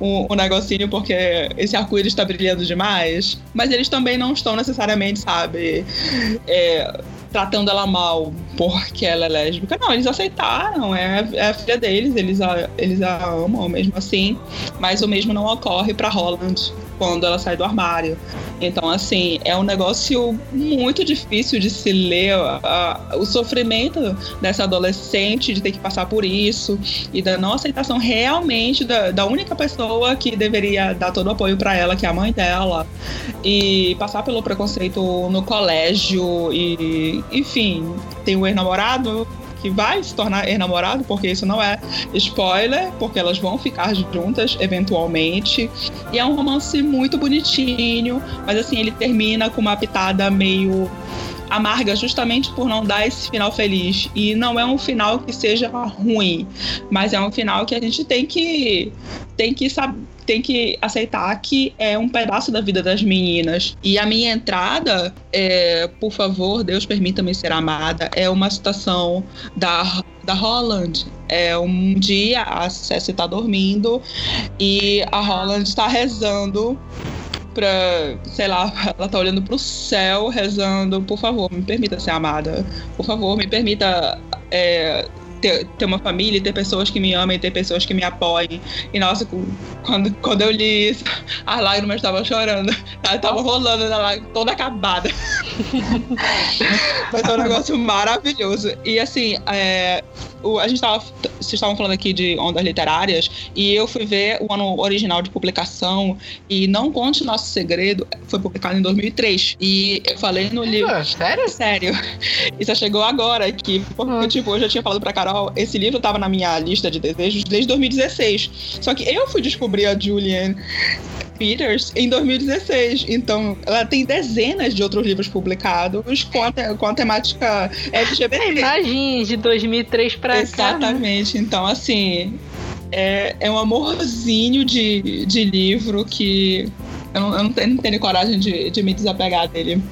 um, um negocinho porque esse arco-íris está brilhando demais. Mas eles também não estão necessariamente, sabe? É, tratando ela mal porque ela é lésbica. Não, eles aceitaram, é, é a filha deles, eles a, eles a amam mesmo assim, mas o mesmo não ocorre para Holland quando ela sai do armário. Então, assim, é um negócio muito difícil de se ler o sofrimento dessa adolescente de ter que passar por isso e da não aceitação realmente da, da única pessoa que deveria dar todo o apoio para ela, que é a mãe dela, e passar pelo preconceito no colégio e, enfim, tem o ex-namorado que vai se tornar ex-namorado, porque isso não é spoiler, porque elas vão ficar juntas eventualmente. E é um romance muito bonitinho, mas assim, ele termina com uma pitada meio amarga justamente por não dar esse final feliz. E não é um final que seja ruim, mas é um final que a gente tem que tem que saber tem que aceitar que é um pedaço da vida das meninas. E a minha entrada, é, por favor, Deus permita-me ser amada, é uma citação da da Holland. É um dia a Ceci está dormindo e a Holland está rezando pra, sei lá, ela tá olhando pro céu, rezando, por favor, me permita ser amada. Por favor, me permita é, ter, ter uma família, ter pessoas que me amem, ter pessoas que me apoiem. E nossa, quando, quando eu li isso, as lágrimas estavam chorando. Ela tava rolando toda acabada. Mas é um negócio maravilhoso. E assim, é, o, a gente tava. Vocês estavam falando aqui de ondas literárias, e eu fui ver o ano original de publicação, e Não Conte Nosso Segredo foi publicado em 2003. E eu falei no livro. Sério? Sério. Só chegou agora aqui, porque, ah. tipo, eu já tinha falado pra Carol, esse livro tava na minha lista de desejos desde 2016. Só que eu fui descobrir a Julian Peters em 2016. Então, ela tem dezenas de outros livros publicados com a, com a temática LGBT. Imagem de 2003 pra né? Exatamente. Cá. Então, assim, é, é um amorzinho de, de livro que eu não, eu não, tenho, não tenho coragem de, de me desapegar dele.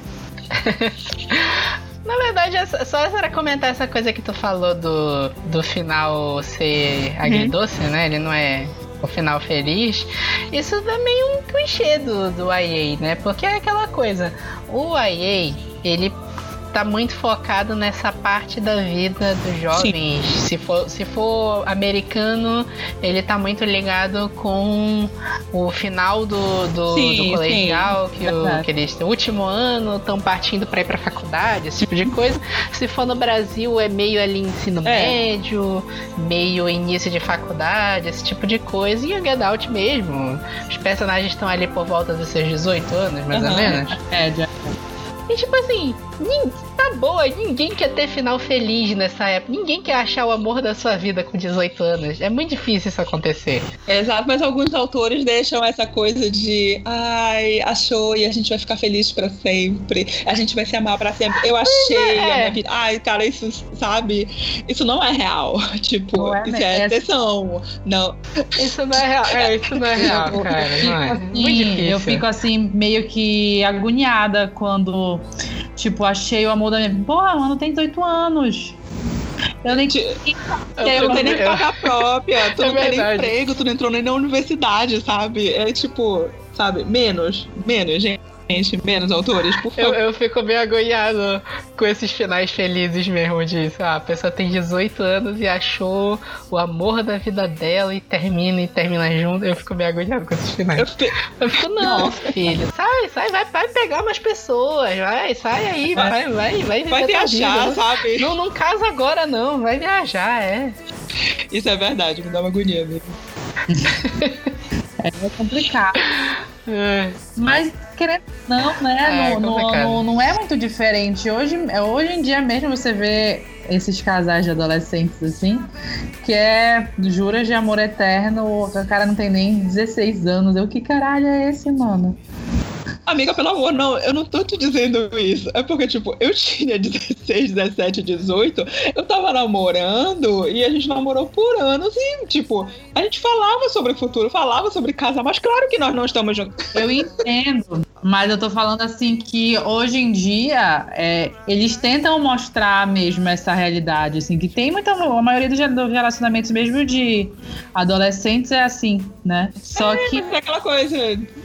Na verdade, é só era comentar essa coisa que tu falou do, do final ser agridoce, uhum. né? Ele não é o final feliz. Isso é meio um clichê do, do IA, né? Porque é aquela coisa. O IA, ele tá muito focado nessa parte da vida dos jovens. Se for, se for americano, ele tá muito ligado com o final do, do, sim, do colegial, sim. que, o, que eles o último ano estão partindo para ir pra faculdade, esse tipo de coisa. Se for no Brasil, é meio ali ensino é. médio, meio início de faculdade, esse tipo de coisa. E o Get Out mesmo. Os personagens estão ali por volta dos seus 18 anos, mais uhum. ou menos. É, já. E tipo assim, tá boa, ninguém quer ter final feliz nessa época. Ninguém quer achar o amor da sua vida com 18 anos. É muito difícil isso acontecer. Exato, mas alguns autores deixam essa coisa de ai, achou e a gente vai ficar feliz para sempre. A gente vai se amar para sempre. Eu achei é. a minha vida. Ai, cara, isso, sabe? Isso não é real. Tipo, não é, isso é, é exceção. Não. Isso não é real. É, isso não é real, cara. Não é. Assim, muito difícil. Eu fico assim, meio que agoniada quando Tipo, achei o amor da minha. Porra, mano, tem 18 anos. Eu nem. Eu não tenho nem casa própria, tu é não tem nem emprego, tu não entrou nem na universidade, sabe? É tipo. sabe? Menos, menos, gente. Menos autores, por Eu, favor. eu fico meio agoniado com esses finais felizes mesmo disso. Ah, a pessoa tem 18 anos e achou o amor da vida dela e termina e termina junto. Eu fico meio agoniado com esses finais. Eu fi- Eu fico, não, filho, sai, sai, vai, vai pegar umas pessoas, vai, sai aí, vai, vai, vai, Vai tua viajar, vida. sabe? Não, não casa agora não, vai viajar, é. Isso é verdade, me dá uma agonia mesmo. É complicado. É. Mas, querendo não, né? É, não, não, complicado. não, não é muito diferente. Hoje, hoje em dia mesmo você vê esses casais de adolescentes assim, que é juras de amor eterno, o cara não tem nem 16 anos. Eu, que caralho é esse, mano? Amiga, pelo amor, não, eu não tô te dizendo isso. É porque, tipo, eu tinha 16, 17, 18, eu tava namorando e a gente namorou por anos e, tipo, a gente falava sobre o futuro, falava sobre casar, mas claro que nós não estamos juntos. Eu entendo, mas eu tô falando assim que hoje em dia é, eles tentam mostrar mesmo essa realidade, assim, que tem muita. A maioria dos relacionamentos, mesmo de adolescentes, é assim, né? Só que. Mas é aquela coisa,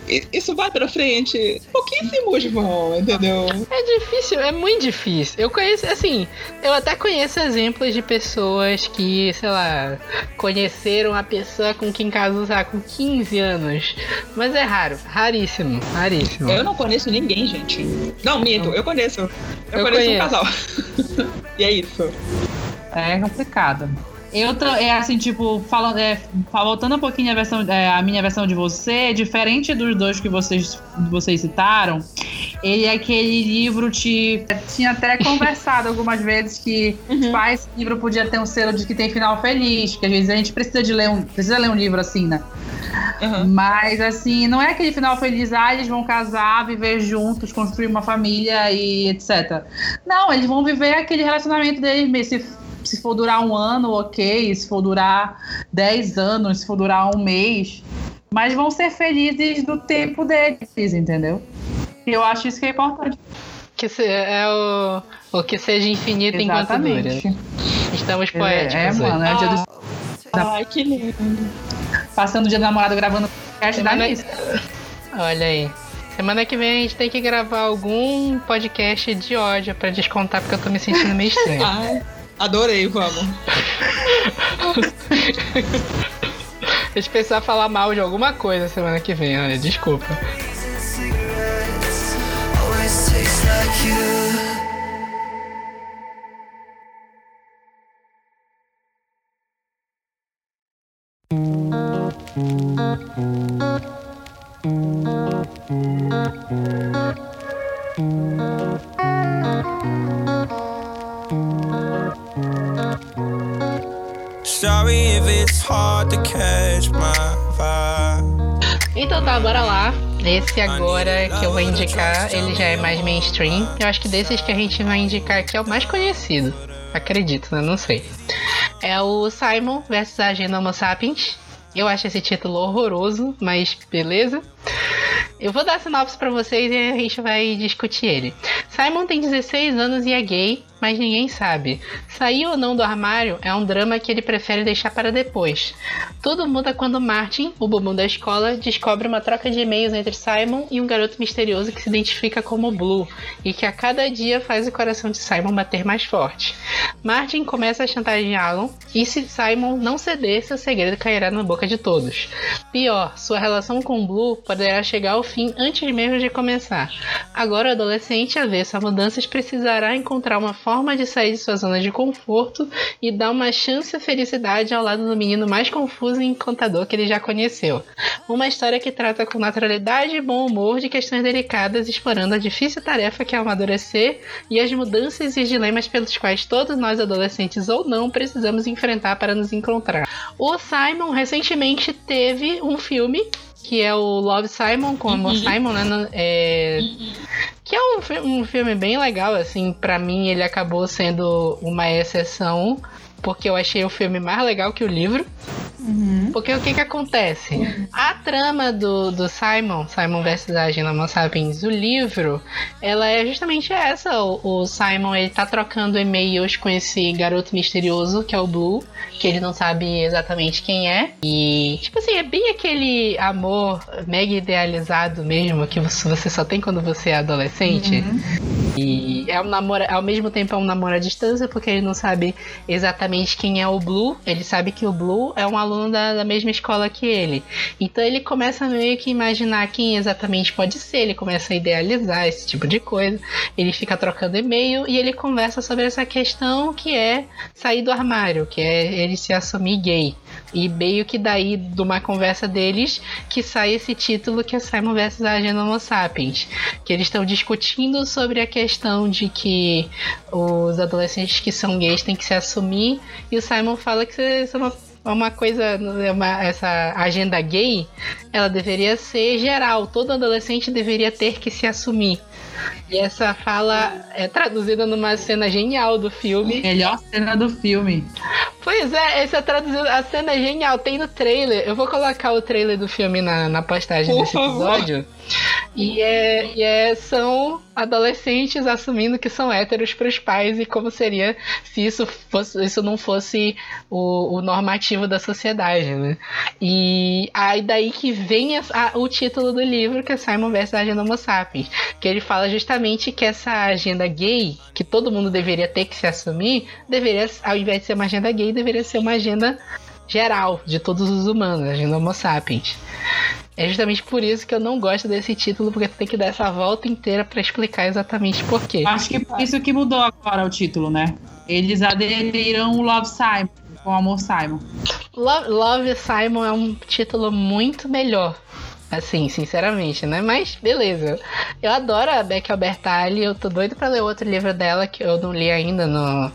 isso vai pra frente, pouquíssimos vão, entendeu? É difícil, é muito difícil. Eu conheço, assim, eu até conheço exemplos de pessoas que, sei lá, conheceram a pessoa com quem casou, sei lá, com 15 anos. Mas é raro, raríssimo, raríssimo. Eu não conheço ninguém, gente. Não, minto, eu conheço. Eu, Eu conheço, conheço. um casal. e é isso. É complicado. Eu tô, é assim, tipo, falando, é, voltando um pouquinho a, versão, é, a minha versão de você, diferente dos dois que vocês, vocês citaram, ele é aquele livro te. Tinha até conversado algumas vezes que tipo, ah, esse livro podia ter um selo de que tem final feliz, que às vezes a gente precisa de ler um, precisa ler um livro assim, né? Aham. Mas assim, não é aquele final feliz, ah, eles vão casar, viver juntos, construir uma família e etc. Não, eles vão viver aquele relacionamento deles mesmo. Se, for durar um ano, ok. Se for durar 10 anos, se for durar um mês. Mas vão ser felizes do tempo deles, entendeu? E eu acho isso que é importante. Que se- é o, o que seja infinito enquanto dura. Exatamente. Estamos É, poéticos. é, hoje. mano, é o dia do. Ai, que lindo. Passando o dia do namorado gravando podcast da Semana- nisso. Olha aí. Semana que vem a gente tem que gravar algum podcast de ódio pra descontar, porque eu tô me sentindo meio estranho. Adorei, vamos. A gente precisar falar mal de alguma coisa semana que vem, olha, desculpa. Então tá, bora lá. Esse agora que eu vou indicar, ele já é mais mainstream. Eu acho que desses que a gente vai indicar aqui é o mais conhecido. Acredito, né? Não sei. É o Simon versus a Agenda Homo Sapiens. Eu acho esse título horroroso, mas beleza. Eu vou dar a sinopse pra vocês e a gente vai discutir ele. Simon tem 16 anos e é gay, mas ninguém sabe. Sair ou não do armário é um drama que ele prefere deixar para depois. Tudo muda quando Martin, o bumbum da escola, descobre uma troca de e-mails entre Simon e um garoto misterioso que se identifica como Blue e que a cada dia faz o coração de Simon bater mais forte. Martin começa a chantageá-lo e se Simon não ceder, seu segredo cairá na boca de todos. Pior, sua relação com Blue poderá chegar ao fim antes mesmo de começar. Agora o adolescente, a mudanças, precisará encontrar uma forma de sair de sua zona de conforto e dar uma chance à felicidade ao lado do menino mais confuso e encantador que ele já conheceu. Uma história que trata com naturalidade e bom humor de questões delicadas, explorando a difícil tarefa que é amadurecer e as mudanças e dilemas pelos quais todos nós, adolescentes ou não, precisamos enfrentar para nos encontrar. O Simon recentemente teve um filme que é o Love Simon com Amor Simon, né? é, que é um, um filme bem legal, assim, pra mim ele acabou sendo uma exceção, porque eu achei o filme mais legal que o livro. Uhum. Porque o que que acontece? A trama do, do Simon, Simon versus a Homo Sapiens, o livro, ela é justamente essa. O, o Simon, ele tá trocando e-mails com esse garoto misterioso, que é o Blue, que ele não sabe exatamente quem é. E, tipo assim, é bem aquele amor mega idealizado mesmo, que você só tem quando você é adolescente. Uhum. E é um namoro, ao mesmo tempo é um namoro à distância, porque ele não sabe exatamente quem é o Blue. Ele sabe que o Blue é um aluno da, da mesma escola que ele. Então ele começa meio que imaginar quem exatamente pode ser. Ele começa a idealizar esse tipo de coisa. Ele fica trocando e-mail e ele conversa sobre essa questão que é sair do armário, que é ele se assumir gay. E meio que daí, de uma conversa deles, que sai esse título que é Simon vs. Agenda Homo Sapiens. Que eles estão discutindo sobre a questão de que os adolescentes que são gays têm que se assumir. E o Simon fala que isso é uma uma coisa, uma, essa agenda gay, ela deveria ser geral. Todo adolescente deveria ter que se assumir. E essa fala é traduzida numa cena genial do filme. Melhor cena do filme. Pois é, essa traduzido, a cena é genial, tem no trailer. Eu vou colocar o trailer do filme na, na postagem Por desse favor. episódio. E, é, e é, são adolescentes assumindo que são héteros pros pais e como seria se isso, fosse, isso não fosse o, o normativo da sociedade, né? E aí daí que vem a- a- o título do livro, que é Simon vs. Agenda Homo Sapiens, que ele fala justamente que essa agenda gay, que todo mundo deveria ter que se assumir, deveria, ao invés de ser uma agenda gay, deveria ser uma agenda geral, de todos os humanos, a agenda Homo Sapiens. É justamente por isso que eu não gosto desse título, porque tem que dar essa volta inteira pra explicar exatamente por quê. Acho que por isso que mudou agora o título, né? Eles aderiram o Love Simon, com Amor Simon. Love, Love Simon é um título muito melhor. Assim, sinceramente, né? Mas beleza. Eu adoro a Becky Albertalli. Eu tô doido pra ler outro livro dela que eu não li ainda no.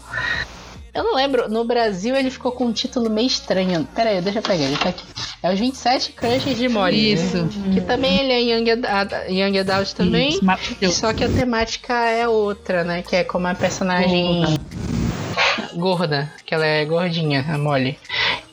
Eu não lembro. No Brasil ele ficou com um título meio estranho. Pera aí, deixa eu pegar. Ele tá aqui. É os 27 Crushes de Molly. né? Isso. Que também ele é Young, Ad- Young Adult também. Isso. Só que a temática é outra, né? Que é como a personagem gorda, que ela é gordinha, a Molly.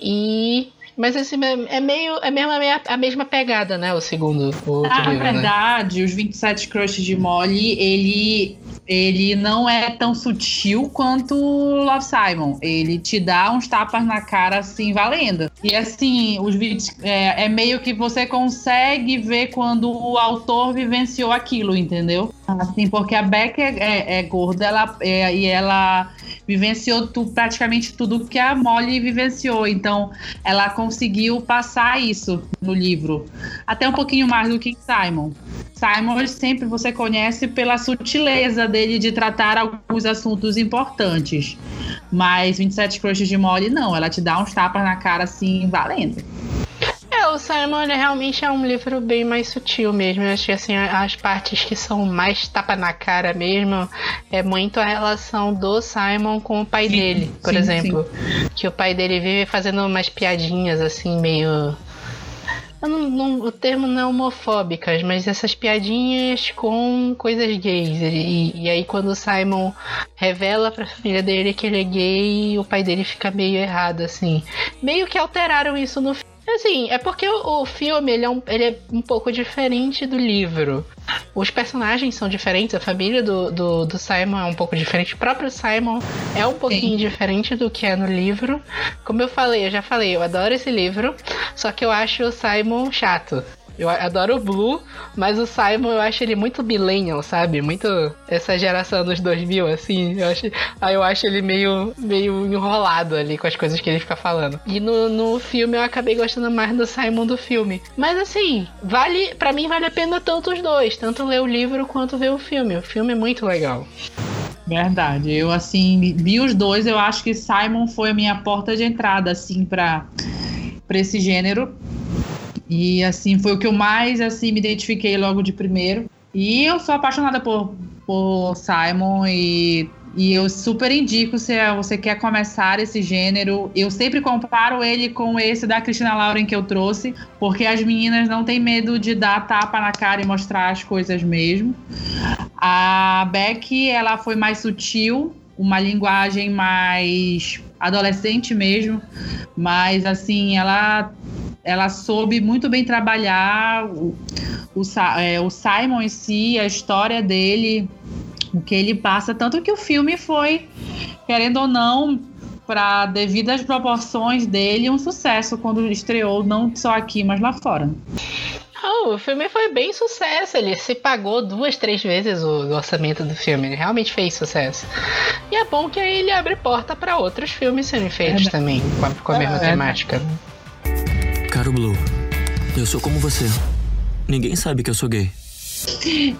E. Mas esse é meio. É mesmo a, mesma pegada, né? O segundo. O outro Na livro, né? verdade, os 27 Crushes de Molly, ele, ele não é tão sutil quanto Love Simon. Ele te dá uns tapas na cara, assim, valendo. E assim, os 20, é, é meio que você consegue ver quando o autor vivenciou aquilo, entendeu? Assim, porque a Beck é, é- é gorda ela, é, e ela vivenciou tu- praticamente tudo que a Molly vivenciou. Então, ela conseguiu passar isso no livro. Até um pouquinho mais do que Simon. Simon sempre você conhece pela sutileza dele de tratar alguns assuntos importantes. Mas 27 Crushes de Molly, não. Ela te dá uns tapas na cara assim, valendo. É, o Simon realmente é um livro bem mais sutil mesmo. Eu acho que assim, as partes que são mais tapa na cara mesmo é muito a relação do Simon com o pai Sim, dele, por sim, exemplo. Que o pai dele vive fazendo umas piadinhas assim, meio. Não- não- o termo não é homofóbicas, mas essas piadinhas com coisas gays. E, e aí quando o Simon revela pra família dele que ele é gay, o pai dele fica meio errado, assim. Meio que alteraram isso no filme. Assim, é porque o, filme ele é, um, ele é um pouco diferente do livro. Os personagens são diferentes, a família do, do, do Simon é um pouco diferente. O próprio Simon é um pouquinho diferente do que é no livro. Como eu falei, eu já falei, eu adoro esse livro, só que eu acho o Simon chato. Eu adoro o Blue, mas o Simon eu acho ele muito millennial, sabe? Muito essa geração dos 2000, assim. Eu acho, aí eu acho ele meio, meio enrolado ali com as coisas que ele fica falando. E no, no filme eu acabei gostando mais do Simon do filme. Mas assim, vale, para mim vale a pena tanto os dois, tanto ler o livro quanto ver o filme. O filme é muito legal. Verdade. Eu, assim, vi os dois. Eu acho que Simon foi a minha porta de entrada, assim, pra, pra esse gênero. E, assim, foi o que eu mais, assim, me identifiquei logo de primeiro. E eu sou apaixonada por, por Simon e, e eu super indico se você quer começar esse gênero. Eu sempre comparo ele com esse da Cristina Lauren que eu trouxe, porque as meninas não têm medo de dar tapa na cara e mostrar as coisas mesmo. A Beck, ela foi mais sutil, uma linguagem mais adolescente mesmo, mas assim, ela ela soube muito bem trabalhar o, o, é, o Simon em si, a história dele, o que ele passa, tanto que o filme foi, querendo ou não, para devidas proporções dele, um sucesso quando estreou, não só aqui, mas lá fora. Oh, o filme foi bem sucesso. Ele se pagou duas, três vezes o orçamento do filme. Ele realmente fez sucesso. E é bom que aí ele abre porta para outros filmes serem feitos é, também, com a, com a mesma é, temática. Caro Blue, eu sou como você. Ninguém sabe que eu sou gay.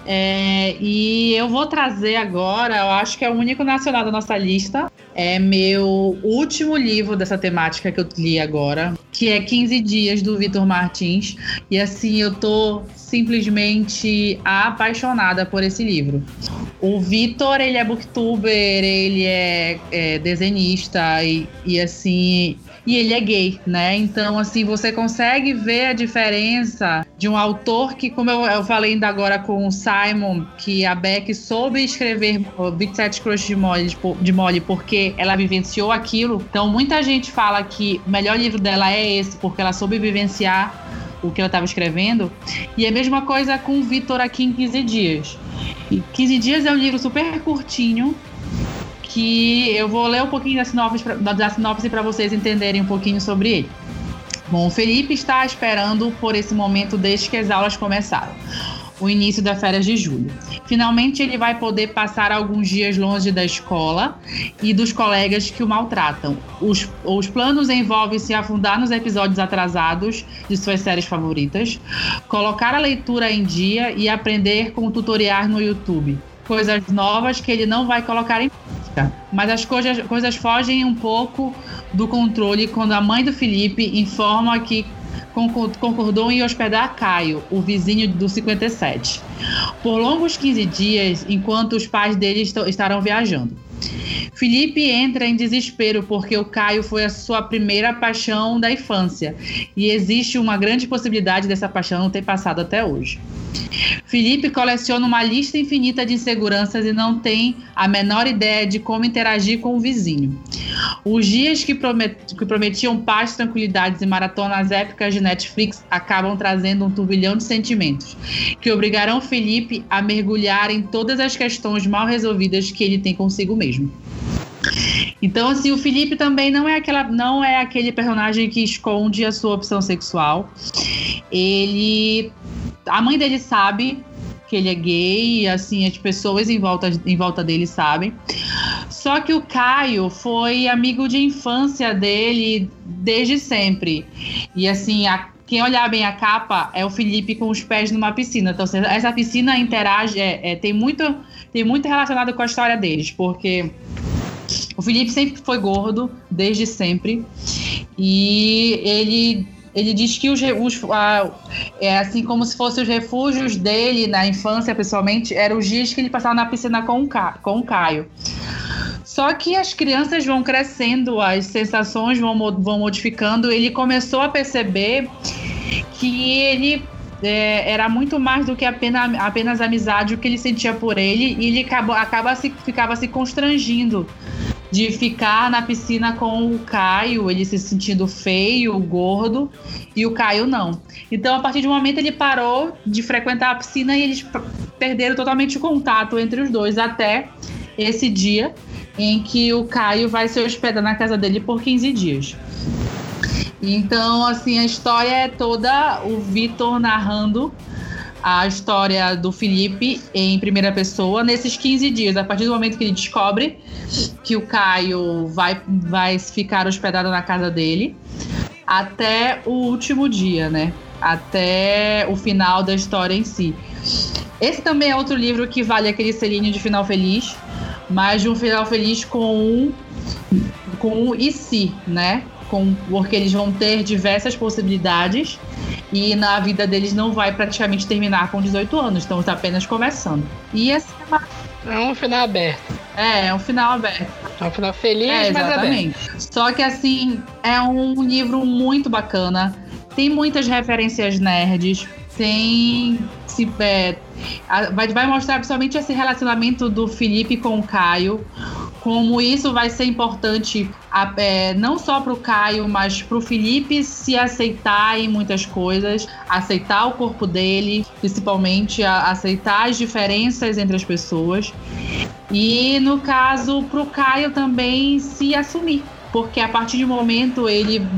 É, e eu vou trazer agora, eu acho que é o único nacional da nossa lista. É meu último livro dessa temática que eu li agora, que é 15 Dias do Vitor Martins. E assim, eu tô simplesmente apaixonada por esse livro. O Vitor, ele é booktuber, ele é, é desenhista e, e assim, e ele é gay, né? Então, assim, você consegue ver a diferença de um autor que, como eu, eu falei ainda agora com o Simon, que a Beck soube escrever 27 Crush de Molly, de Molly porque ela vivenciou aquilo. Então, muita gente fala que o melhor livro dela é esse, porque ela soube vivenciar o que ela estava escrevendo. E a mesma coisa com Vitor aqui em 15 dias. E 15 dias é um livro super curtinho, que eu vou ler um pouquinho da sinopse, da sinopse para vocês entenderem um pouquinho sobre ele. Bom, o Felipe está esperando por esse momento desde que as aulas começaram o início das férias de julho. Finalmente, ele vai poder passar alguns dias longe da escola e dos colegas que o maltratam. Os, os planos envolvem se afundar nos episódios atrasados de suas séries favoritas, colocar a leitura em dia e aprender com tutoriais no YouTube coisas novas que ele não vai colocar em Mas as coisas, coisas fogem um pouco do controle quando a mãe do Felipe informa que concordou em hospedar Caio, o vizinho do 57, por longos 15 dias, enquanto os pais dele estarão viajando. Felipe entra em desespero porque o Caio foi a sua primeira paixão da infância e existe uma grande possibilidade dessa paixão ter passado até hoje. Felipe coleciona uma lista infinita de inseguranças e não tem a menor ideia de como interagir com o vizinho. Os dias que, promet que prometiam paz, tranquilidades e maratonas épicas de Netflix acabam trazendo um turbilhão de sentimentos que obrigarão Felipe a mergulhar em todas as questões mal resolvidas que ele tem consigo mesmo. Então, assim, o Felipe também não é, aquela, não é aquele personagem que esconde a sua opção sexual. Ele. A mãe dele sabe que ele é gay, assim, as pessoas em volta, em volta dele sabem. Só que o Caio foi amigo de infância dele desde sempre. E assim, a, quem olhar bem a capa é o Felipe com os pés numa piscina. Então, essa piscina interage, é, é, tem, muito, tem muito relacionado com a história deles, porque o Felipe sempre foi gordo, desde sempre. E ele ele diz que os, os a, é assim como se fossem os refúgios dele na infância, pessoalmente, eram os dias que ele passava na piscina com o, Ca, com o Caio. Só que as crianças vão crescendo, as sensações vão, vão modificando. Ele começou a perceber que ele é, era muito mais do que apenas, apenas amizade o que ele sentia por ele e ele acaba, acaba se, ficava se constrangindo de ficar na piscina com o Caio, ele se sentindo feio, gordo, e o Caio não. Então, a partir de um momento, ele parou de frequentar a piscina e eles perderam totalmente o contato entre os dois, até esse dia em que o Caio vai se hospedar na casa dele por 15 dias. Então, assim, a história é toda o Vitor narrando a história do Felipe em primeira pessoa nesses 15 dias, a partir do momento que ele descobre que o Caio vai, vai ficar hospedado na casa dele, até o último dia, né? Até o final da história em si. Esse também é outro livro que vale aquele selinho de final feliz, mas de um final feliz com um, com um e se, né? Com, porque eles vão ter diversas possibilidades e na vida deles não vai praticamente terminar com 18 anos, estamos apenas começando. E essa é um final aberto. É, é um final aberto. É um final feliz, é, mas aberto. Só que assim, é um livro muito bacana. Tem muitas referências nerds. Tem. Se, é, vai, vai mostrar principalmente esse relacionamento do Felipe com o Caio como isso vai ser importante é, não só para o Caio, mas para o Felipe se aceitar em muitas coisas, aceitar o corpo dele, principalmente a, aceitar as diferenças entre as pessoas. E no caso, para o Caio também se assumir porque a partir de um momento ele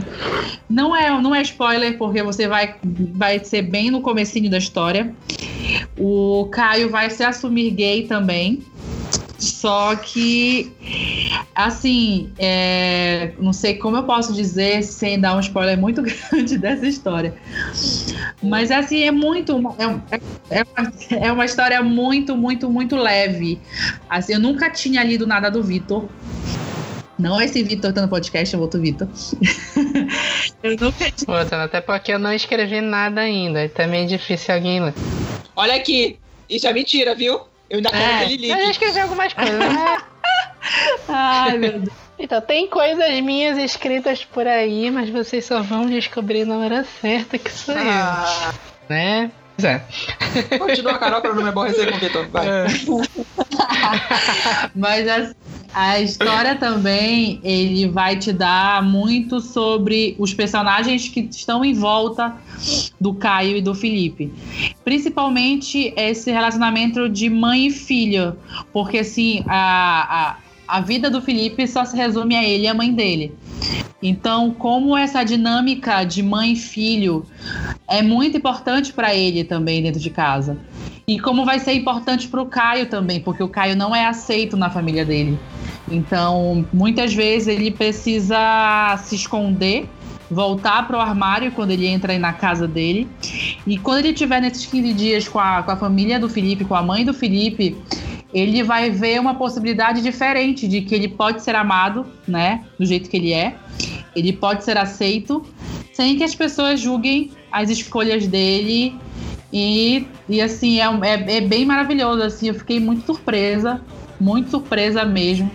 não é não é spoiler porque você vai vai ser bem no comecinho da história. O Caio vai se assumir gay também. Só que, assim, é, não sei como eu posso dizer sem dar um spoiler muito grande dessa história. Mas, assim, é muito. É, é, uma, é uma história muito, muito, muito leve. Assim, eu nunca tinha lido nada do Vitor. Não esse Vitor tá no podcast, é outro Vitor. eu nunca. Outra, até porque eu não escrevi nada ainda. É também difícil alguém ler. Olha aqui, isso é mentira, viu? Eu ainda quero é, que ele ligue. Eu já escrevi algumas coisas, né? Ai, meu Deus. Então, tem coisas minhas escritas por aí, mas vocês só vão descobrir na hora certa que sou ah. eu. Né? É. Continua, Carol, que eu não é bom receber com o Vitor. Vai. É. mas assim, a história também, ele vai te dar muito sobre os personagens que estão em volta do Caio e do Felipe. Principalmente esse relacionamento de mãe e filha. Porque, assim, a, a, a vida do Felipe só se resume a ele e a mãe dele. Então, como essa dinâmica de mãe e filho é muito importante para ele também dentro de casa. E como vai ser importante para o Caio também, porque o Caio não é aceito na família dele. Então, muitas vezes ele precisa se esconder, voltar para o armário quando ele entra na casa dele. E quando ele estiver nesses 15 dias com a, com a família do Felipe, com a mãe do Felipe, ele vai ver uma possibilidade diferente de que ele pode ser amado, né, do jeito que ele é. Ele pode ser aceito sem que as pessoas julguem as escolhas dele. E, e assim, é, é, é bem maravilhoso. Assim, eu fiquei muito surpresa, muito surpresa mesmo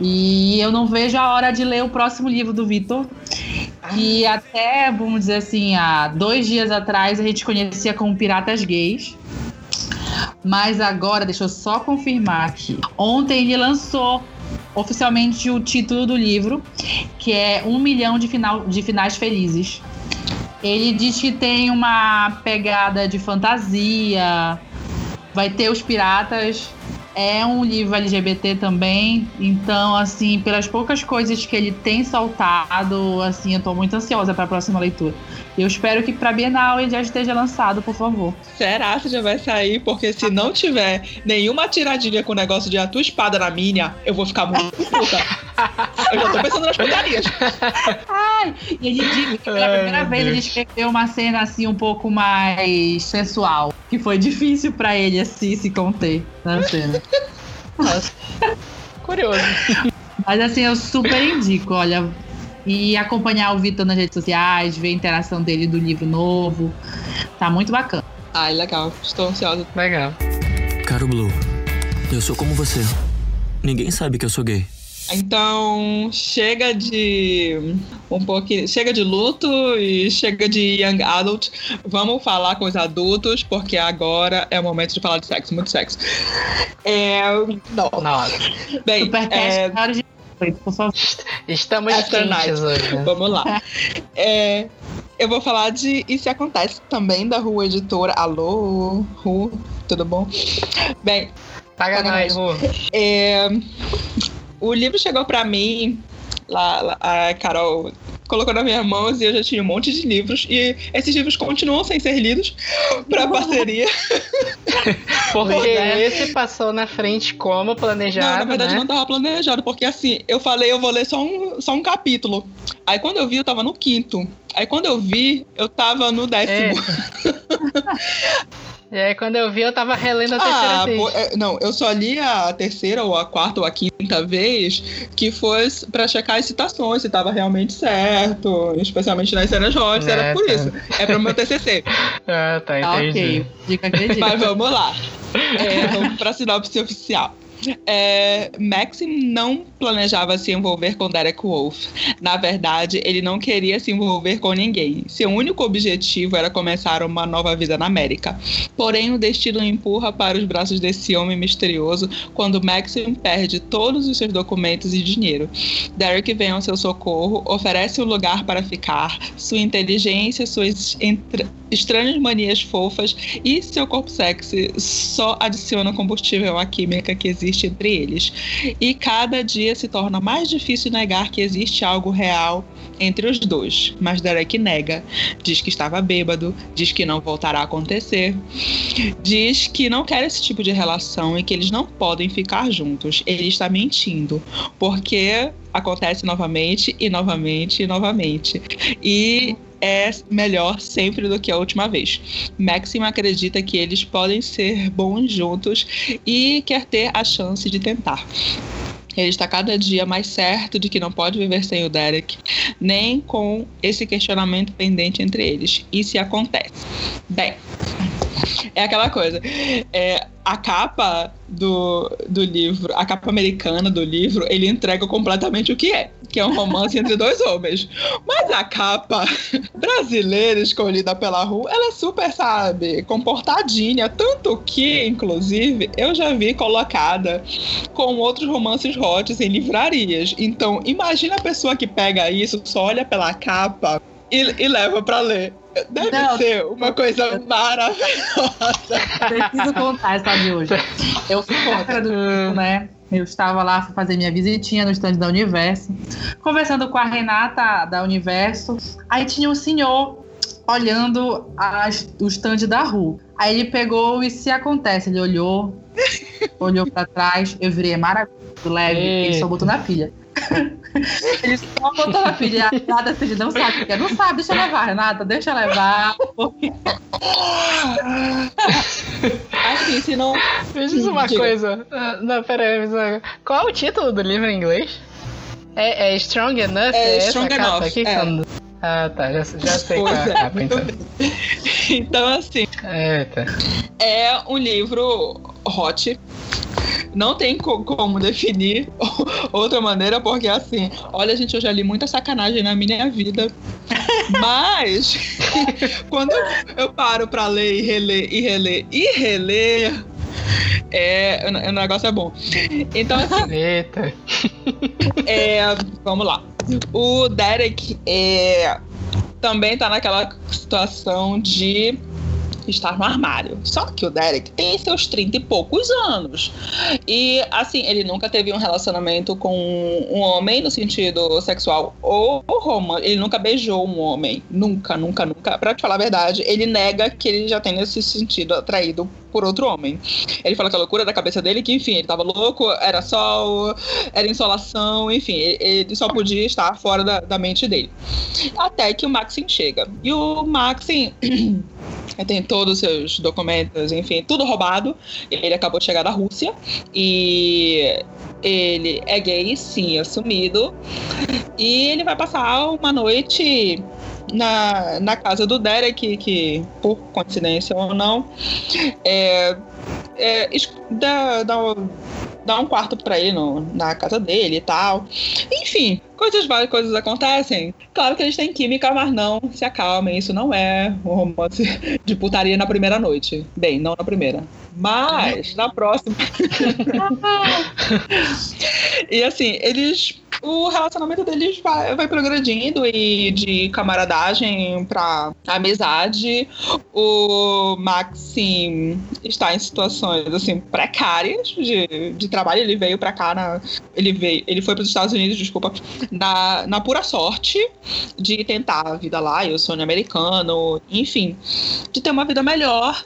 e eu não vejo a hora de ler o próximo livro do Vitor. E até, vamos dizer assim, há dois dias atrás a gente conhecia como Piratas Gays. Mas agora, deixa eu só confirmar aqui. Ontem ele lançou oficialmente o título do livro, que é Um Milhão de, final, de Finais Felizes. Ele diz que tem uma pegada de fantasia, vai ter os piratas é um livro LGBT também, então, assim, pelas poucas coisas que ele tem soltado, assim, eu tô muito ansiosa para a próxima leitura. Eu espero que para Bienal ele já esteja lançado, por favor. Será que já vai sair? Porque se não tiver nenhuma tiradinha com o negócio de a tua espada na minha, eu vou ficar muito puta. eu já tô pensando nas putarias. Ai, e ele disse que pela Ai, primeira vez Deus. ele escreveu uma cena assim um pouco mais sensual, que foi difícil para ele assim se conter na cena. Nossa. Curioso. Mas assim, eu super indico, olha, e acompanhar o Vitor nas redes sociais, ver a interação dele do livro novo. Tá muito bacana. Ai, legal. Estou ansiosa. Legal. Caro Blue, eu sou como você. Ninguém sabe que eu sou gay. Então, chega de um pouquinho, chega de luto e chega de young adult. Vamos falar com os adultos, porque agora é o momento de falar de sexo, muito sexo. É, não. Nossa. Bem, é, de por favor. Estamos After quentes hoje. Vamos lá. É, eu vou falar de Se Acontece também, da Rua Editora. Alô, Ru, tudo bom? Bem... Paga, paga nós, Ru. É, o livro chegou para mim, lá, lá, a Carol colocou nas minhas mãos e eu já tinha um monte de livros. E esses livros continuam sem ser lidos para parceria. porque esse passou na frente como planejado. Não, na verdade né? não estava planejado, porque assim, eu falei, eu vou ler só um, só um capítulo. Aí quando eu vi, eu tava no quinto. Aí quando eu vi, eu tava no décimo. É. E aí, quando eu vi, eu tava relendo a terceira ah, vez. Pô, é, não, eu só li a terceira, ou a quarta, ou a quinta vez, que foi pra checar as citações, se tava realmente certo, especialmente nas cenas hot, é, era por tá. isso. É pro meu TCC. ah, tá, entendi. ok, dica, dica. Mas vamos lá. É, vamos pra sinopse oficial. É, Maxim não planejava se envolver com Derek Wolf. Na verdade, ele não queria se envolver com ninguém. Seu único objetivo era começar uma nova vida na América. Porém, o destino o empurra para os braços desse homem misterioso quando Maxim perde todos os seus documentos e dinheiro. Derek vem ao seu socorro, oferece um lugar para ficar, sua inteligência, suas estranhas manias fofas e seu corpo sexy só adiciona combustível à química que existe entre eles. E cada dia se torna mais difícil negar que existe algo real entre os dois. Mas Derek nega, diz que estava bêbado, diz que não voltará a acontecer, diz que não quer esse tipo de relação e que eles não podem ficar juntos. Ele está mentindo, porque acontece novamente e novamente e novamente. E é melhor sempre do que a última vez. Maxim acredita que eles podem ser bons juntos e quer ter a chance de tentar. Ele está cada dia mais certo de que não pode viver sem o Derek, nem com esse questionamento pendente entre eles. E se acontece? Bem, é aquela coisa. É, a capa do, do livro, a capa americana do livro, ele entrega completamente o que é, que é um romance entre dois homens. Mas a capa brasileira escolhida pela rua, ela é super, sabe, comportadinha. Tanto que, inclusive, eu já vi colocada com outros romances hot em livrarias. Então, imagina a pessoa que pega isso, só olha pela capa e, e leva para ler. Deve não, ser uma coisa maravilhosa. Preciso contar essa de hoje. Eu fui contra do né? Eu estava lá, fui fazer minha visitinha no stand da Universo, conversando com a Renata da Universo. Aí tinha um senhor olhando as, o stand da rua. Aí ele pegou e se acontece, ele olhou, olhou para trás, eu virei maravilhoso, leve, ele só botou na pilha. Ele só botou na pilha. Nada assim, não sabe o que é. Não sabe, deixa levar, Renata, deixa levar. assim, se não. Me diz uma Diga. coisa. Uh, não, peraí, qual é o título do livro em inglês? É, é Strong Enough? É, é Strong Enough. Aqui, é. Quando... Ah, tá, já, já sei qual é a capa, então. então, assim. Eita. É um livro hot não tem co como definir outra maneira, porque assim, olha, gente, eu já li muita sacanagem na minha vida. Mas quando eu paro para ler e reler e reler e reler, é, o negócio é bom. Então, assim. Eita. É, vamos lá. O Derek é, também tá naquela situação de estar no armário. Só que o Derek tem seus 30 e poucos anos. E, assim, ele nunca teve um relacionamento com um homem no sentido sexual ou romântico. Ele nunca beijou um homem. Nunca, nunca, nunca. Pra te falar a verdade, ele nega que ele já tenha se sentido atraído por outro homem. Ele fala que a loucura da cabeça dele, que enfim, ele tava louco, era sol, era insolação, enfim, ele só podia estar fora da, da mente dele. Até que o Maxim chega. E o Maxim tem todos os seus documentos, enfim, tudo roubado. Ele acabou de chegar da Rússia e ele é gay, sim, assumido. E ele vai passar uma noite na, na casa do Derek, que, por coincidência ou não, é, é, dá, dá, dá um quarto para ele no, na casa dele e tal. Enfim, coisas várias coisas acontecem. Claro que eles têm química, mas não se acalmem. Isso não é um romance de putaria na primeira noite. Bem, não na primeira. Mas na próxima. e assim, eles o relacionamento deles vai, vai progredindo e de camaradagem para amizade. O Maxim está em situações assim precárias de, de trabalho. Ele veio para cá, na, ele veio, ele foi para os Estados Unidos, desculpa, na, na pura sorte de tentar a vida lá, e o sonho americano, enfim, de ter uma vida melhor.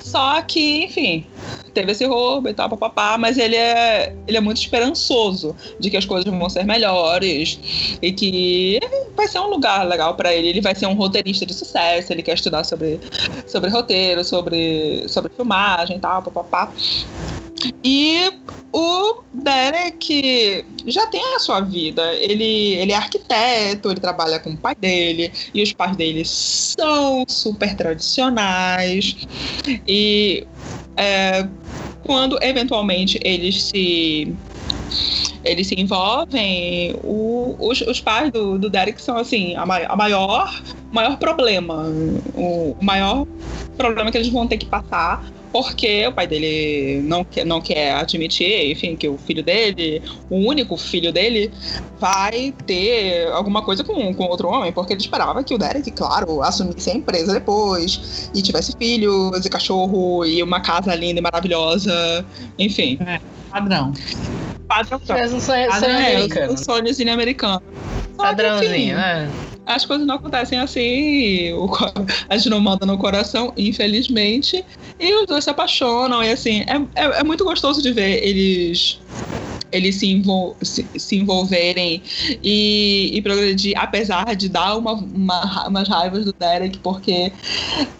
Só que, enfim, teve esse roubo e tal, papapá, mas ele é, ele é muito esperançoso de que as coisas vão ser melhores e que vai ser um lugar legal para ele. Ele vai ser um roteirista de sucesso, ele quer estudar sobre, sobre roteiro, sobre, sobre filmagem e tal, papapá. E o Derek já tem a sua vida. Ele, ele é arquiteto, ele trabalha com o pai dele, e os pais dele são super tradicionais. E é, quando eventualmente eles se eles se envolvem, o, os, os pais do, do Derek são assim, a, a maior, maior problema. O maior problema que eles vão ter que passar porque o pai dele não quer, não quer admitir, enfim, que o filho dele, o único filho dele, vai ter alguma coisa com, com outro homem, porque ele esperava que o Derek, claro, assumisse a empresa depois, e tivesse filhos, e cachorro, e uma casa linda e maravilhosa, enfim. É, padrão. Padrão. Um sonho, sonho É, americano. um sonhozinho americano. Padrãozinho, né? As coisas não acontecem assim, o a gente não manda no coração, infelizmente, e os dois se apaixonam, e assim, é, é, é muito gostoso de ver eles eles se, envol se, se envolverem e, e progredir, apesar de dar uma, uma, umas raivas do Derek, porque,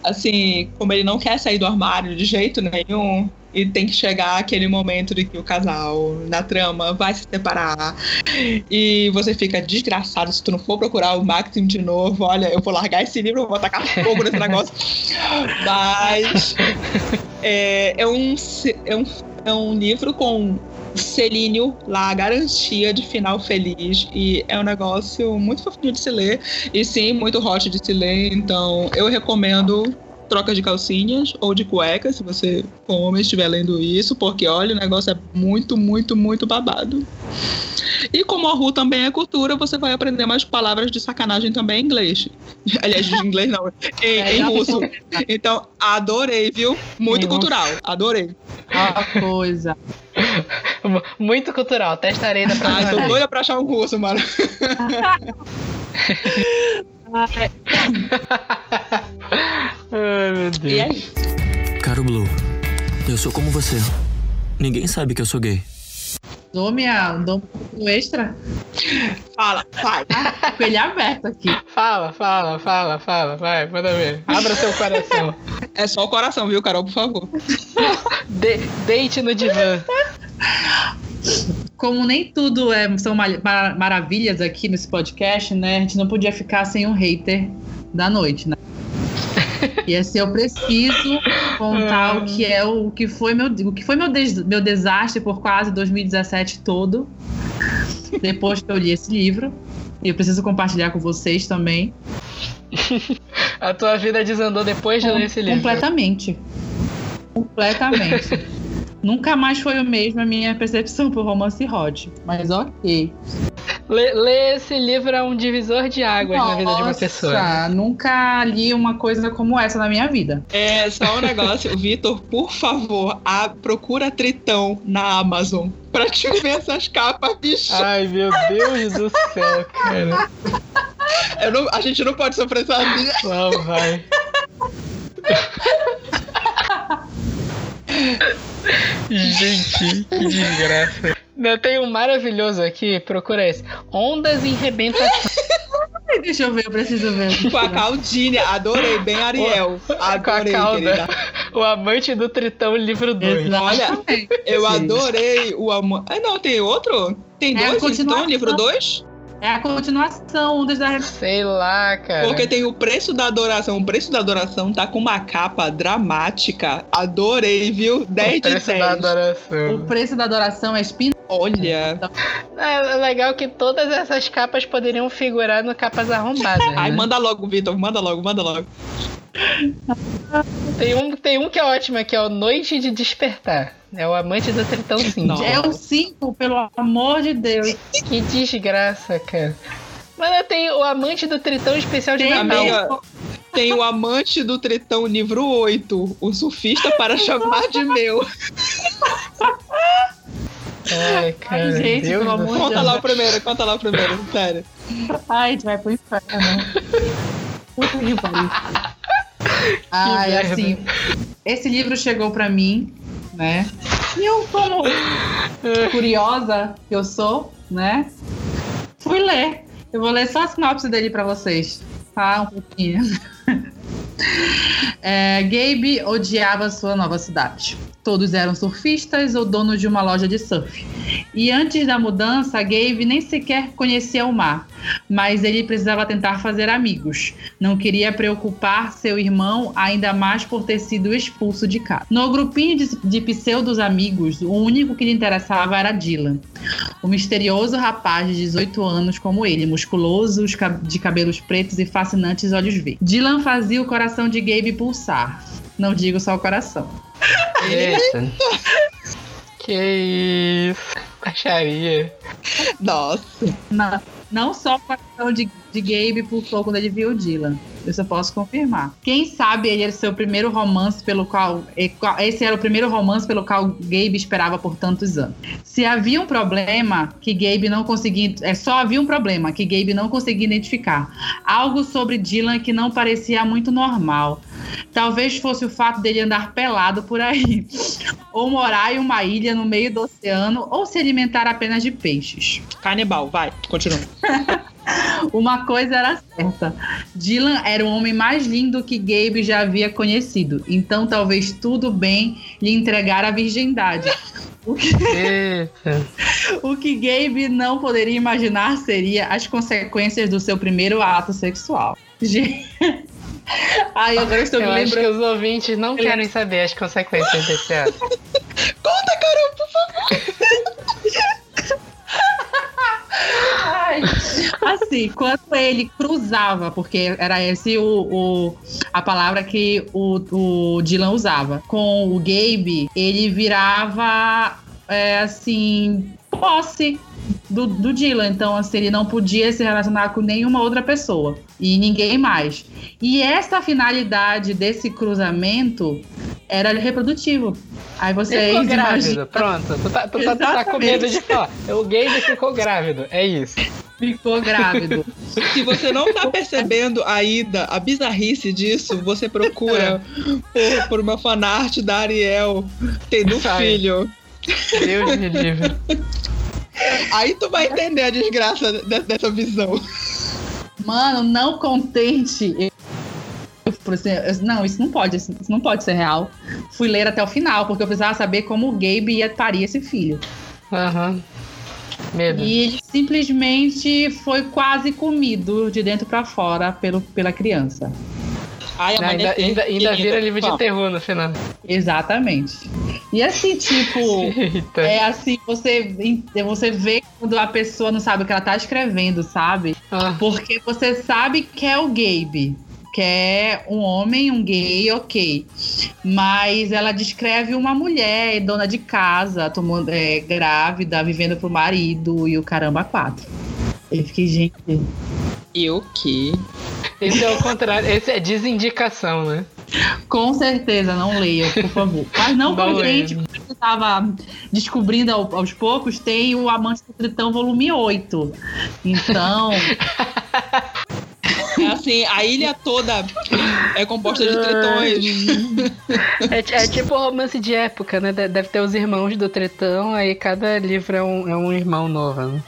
assim, como ele não quer sair do armário de jeito nenhum, e tem que chegar aquele momento de que o casal, na trama, vai se separar, e você fica desgraçado se tu não for procurar o Maxim de novo. Olha, eu vou largar esse livro, eu vou tacar fogo nesse negócio. Mas é, é, um, é, um, é um livro com selinho lá, garantia de final feliz. E é um negócio muito fofinho de se ler. E sim, muito hot de se ler. Então eu recomendo troca de calcinhas ou de cuecas, se você, como homem, estiver lendo isso, porque olha, o negócio é muito, muito, muito babado. E como a Ru também é cultura, você vai aprender mais palavras de sacanagem também em inglês. Aliás, de inglês não, em, É, em russo. Então, adorei, viu? Muito cultural, adorei. Uma coisa. Mu- Muito cultural. Testarei da próxima Ai, tô doida pra achar um russo, mano. Ai, meu Deus. E isso. Caro Blue, eu sou como você. Ninguém sabe que eu sou gay. Dou minha. Dou um extra. Fala, vai. Ah, com ele aberto aqui. Fala, fala, fala, fala. Vai, manda ver. Abra seu coração. É só o coração, viu, Carol, por favor. De- deite no divã. Como nem tudo é, são ma- ma- maravilhas aqui nesse podcast, né? A gente não podia ficar sem um hater da noite, né? E assim, eu preciso contar o que é o, que foi meu o que foi meu, des- meu desastre por quase 2017 todo. Depois que eu li esse livro. E eu preciso compartilhar com vocês também. A tua vida desandou depois de ler esse livro. Completamente. Completamente. Nunca mais foi o mesmo a minha percepção por romance hot. Mas ok. Ler, ler esse livro é um divisor de águas na vida de uma pessoa. Nossa, Nunca li uma coisa como essa na minha vida. É só um negócio, Vitor, por favor, a, procura Tritão na Amazon pra te ver essas capas, bicho. Ai, meu Deus do céu, cara. Eu não- a gente não pode sofrer sozinha. Não vai. Gente, que desgraça. Eu tenho um maravilhoso aqui, procura esse. Ondas em rebentação. Deixa eu ver, eu preciso ver. Com a Caldine, adorei, bem Ariel. Com a Adorei, cauda. querida. O amante do Tritão, livro 2. Exatamente. Eu adorei o amor. Ah, não, tem outro? Tem É dois? Então, livro 2? É a continuação das da Sei lá, cara. Porque tem o preço da adoração. O preço da adoração tá com uma capa dramática. Adorei, viu? 10 o de preço 10. da O adoração. preço da adoração é espina. Olha. É legal que todas essas capas poderiam figurar no capas arrombadas. Ai, né? manda logo, Vitor. Manda logo, manda logo. Tem, um, tem um que é ótimo, que é o Noite de Despertar. É o amante do Tritão 5. Nossa. É o 5, pelo amor de Deus. Que desgraça, cara. Mas tem o amante do Tritão especial de Tem Natal. Amiga, tem o amante do Tritão, livro 8. O surfista para chamar de meu. Ai, cara. Ai, gente, Deus pelo amor. Conta lá o primeiro, conta lá o primeiro, sério. Ai, a gente vai pro inferno. Puta que pariu. Ai, merda. assim, esse livro chegou pra mim, né? E eu, como curiosa que eu sou, né? Fui ler. Eu vou ler só a sinopse dele pra vocês, tá? Um pouquinho. É, Gabe odiava sua nova cidade. Todos eram surfistas ou donos de uma loja de surf. E antes da mudança, Gabe nem sequer conhecia o mar, mas ele precisava tentar fazer amigos. Não queria preocupar seu irmão, ainda mais por ter sido expulso de casa. No grupinho de, de pseudos amigos, o único que lhe interessava era Dylan, o misterioso rapaz de 18 anos como ele, musculoso, de cabelos pretos e fascinantes olhos verdes. Dylan fazia o coração de Gabe pulsar. Não digo só o coração. Eita. que isso. Baixaria. Nossa. Não, não só o coração de, de Gabe pulsou quando ele viu o Dylan. Isso eu posso confirmar. Quem sabe ele era o seu primeiro romance pelo qual. Esse era o primeiro romance pelo qual Gabe esperava por tantos anos. Se havia um problema que Gabe não conseguia. É só havia um problema que Gabe não conseguia identificar. Algo sobre Dylan que não parecia muito normal. Talvez fosse o fato dele andar pelado por aí, ou morar em uma ilha no meio do oceano, ou se alimentar apenas de peixes. Canibal, vai, continua. Uma coisa era certa: Dylan era o homem mais lindo que Gabe já havia conhecido. Então, talvez tudo bem lhe entregar a virgindade. O que... o que Gabe não poderia imaginar seria as consequências do seu primeiro ato sexual. Ai, agora estou eu me lembrando. que os ouvintes não querem saber as consequências desse ato. Conta, Carol, por favor. Ai, assim, quando ele cruzava, porque era esse o, o a palavra que o, o Dylan usava, com o Gabe, ele virava é, assim, posse do, do Dylan. Então, assim, ele não podia se relacionar com nenhuma outra pessoa e ninguém mais. E essa finalidade desse cruzamento era reprodutivo. Aí você ficou grávido, imagina... pronto. Tu tá, tu, tá, tu tá com medo de falar. O gay ficou grávido, é isso. Ficou grávido. Se você não tá percebendo ainda a bizarrice disso, você procura por, por uma fanart da Ariel tendo um filho. Deus me livre. Aí tu vai entender a desgraça dessa visão. Mano, não contente. Eu, não, isso não pode, isso não pode ser real. Fui ler até o final, porque eu precisava saber como o Gabe ia parir esse filho. Aham. Uhum. Medo. E ele simplesmente foi quase comido de dentro para fora pelo, pela criança. Ai, Não, ainda, ainda, ainda vira livro de terror no final. Exatamente. E assim, tipo, Eita. é assim, você, você vê quando a pessoa não sabe o que ela tá escrevendo, sabe? Ah. Porque você sabe que é o Gabe que é um homem, um gay, ok. Mas ela descreve uma mulher, dona de casa, tomando, é, grávida, vivendo pro marido e o caramba quatro. Eu fiquei, gente. E o quê? Esse é o contrário, esse é desindicação, né? Com certeza, não leia, por favor. Mas não contente, porque eu estava descobrindo aos poucos, tem o Amante do Tritão volume 8. Então. É assim, a ilha toda é composta de tritões. É, é, tipo romance de época, né? Deve ter os irmãos do tritão, aí cada livro é um, é um irmão novo. Né?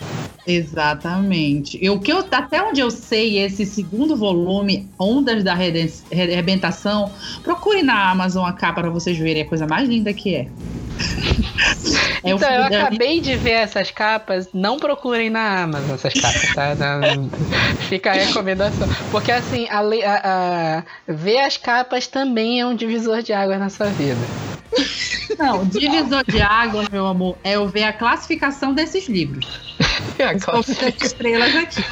Exatamente. E o que eu, até onde eu sei, esse segundo volume, Ondas da Arrebentação, procure na Amazon a capa para vocês verem a coisa mais linda que é. é então, eu acabei de ver essas capas. Não procurem na Amazon essas capas, tá? Não, fica a recomendação. Porque, assim, a, a, a, ver as capas também é um divisor de água na sua vida. Não, divisor de água, meu amor, é eu ver a classificação desses livros. É classificação. estrelas aqui.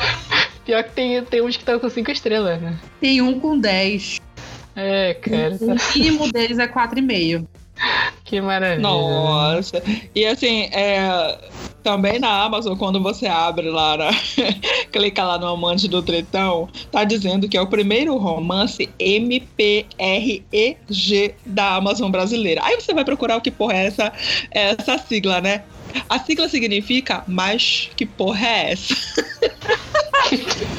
Pior que tem, tem uns que estão com 5 estrelas, né? Tem um com 10. É, cara. O mínimo deles é 4,5. Que maravilha. Nossa. E assim, é, também na Amazon, quando você abre lá, na, clica lá no Amante do Tretão, tá dizendo que é o primeiro romance MPREG da Amazon brasileira. Aí você vai procurar o que porra é essa, essa sigla, né? A sigla significa, mas que porra é essa?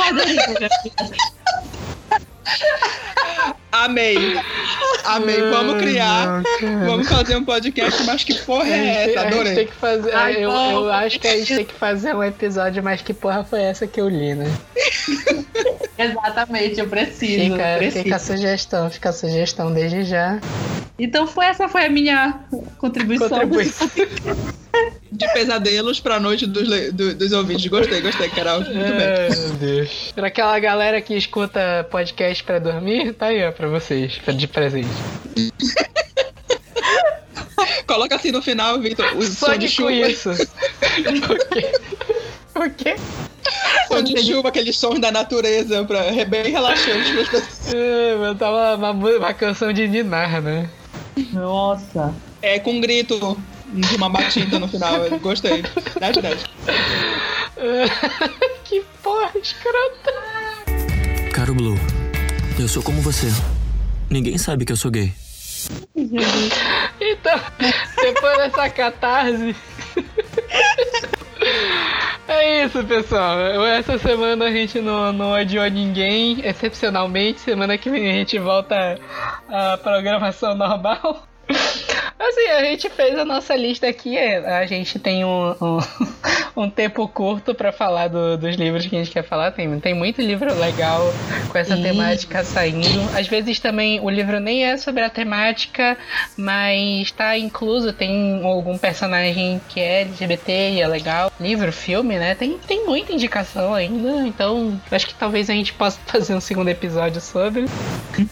Ai, eu Amei. Amei. Vamos criar. vamos fazer um podcast, mas que porra é essa? Adorei. tem que fazer, Ai, eu, eu acho que a gente tem que fazer um episódio, mas que porra foi essa que eu li, né? Exatamente, eu preciso. Fica, preciso. fica a sugestão, fica a sugestão desde já. Então foi essa foi a minha contribuição. Contribuição. De pesadelos pra noite dos, do- dos ouvintes. Gostei, gostei, Carol. Muito bem. Ai, meu Deus. Pra aquela galera que escuta podcast pra dormir, tá aí, ó, pra vocês, de presente. Coloca assim no final, Victor, o Só som de chuva. isso. o quê? O quê? Som de chuva, aqueles sons da natureza, pra, é bem relaxante pras pessoas. É, mas tava uma, uma canção de Ninar, né? Nossa. É, com um grito de uma batida no final. eu Gostei. 10 de 10. que porra escrota. Caro Blue, eu sou como você. Ninguém sabe que eu sou gay. Então, depois dessa catarse. É isso, pessoal. Essa semana a gente não, não adiou ninguém, excepcionalmente. Semana que vem a gente volta à programação normal. Assim, a gente fez a nossa lista aqui. A gente tem um, um, um tempo curto pra falar do- dos livros que a gente quer falar. Tem, tem muito livro legal com essa Sim. temática saindo. Às vezes também o livro nem é sobre a temática, mas tá incluso. Tem algum personagem que é LGBT e é legal. Livro, filme, né? Tem, tem muita indicação ainda. Então, acho que talvez a gente possa fazer um segundo episódio sobre.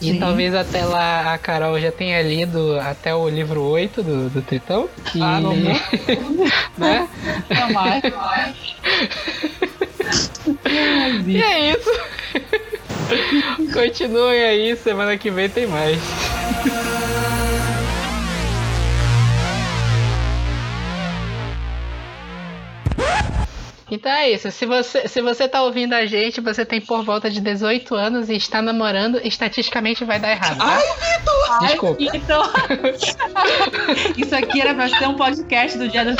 E Sim. talvez até lá a Carol já tenha lido até o livro 8 do, do Tritão. Que, Ah, não, não. né? Jamais. E é isso. Continuem aí, semana que vem tem mais. Então é isso. Se você, se você tá ouvindo a gente, você tem por volta de 18 anos e está namorando, estatisticamente vai dar errado. Tá? Desculpa. Ai, Então, isso aqui era pra ser um podcast do dia do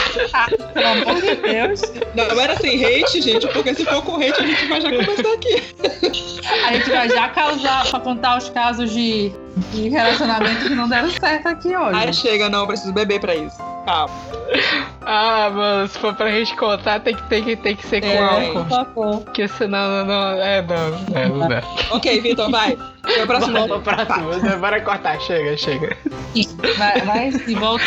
pelo amor de Deus. Não era sem hate, gente, porque se for com hate, a gente vai já começar aqui. A gente vai já causar pra contar os casos de, de relacionamento que não deram certo aqui hoje. Aí chega, não, eu preciso beber pra isso. Calma. Ah, mano, se for pra gente contar, tem que, tem que, tem que ser com É. álcool. Por favor. Porque senão não, não. É, não. É, não dá. Ok, Vitor, vai. Foi o próximo. Vamos pra próxima. Bora cortar. Chega, chega. Vai, vai se volta.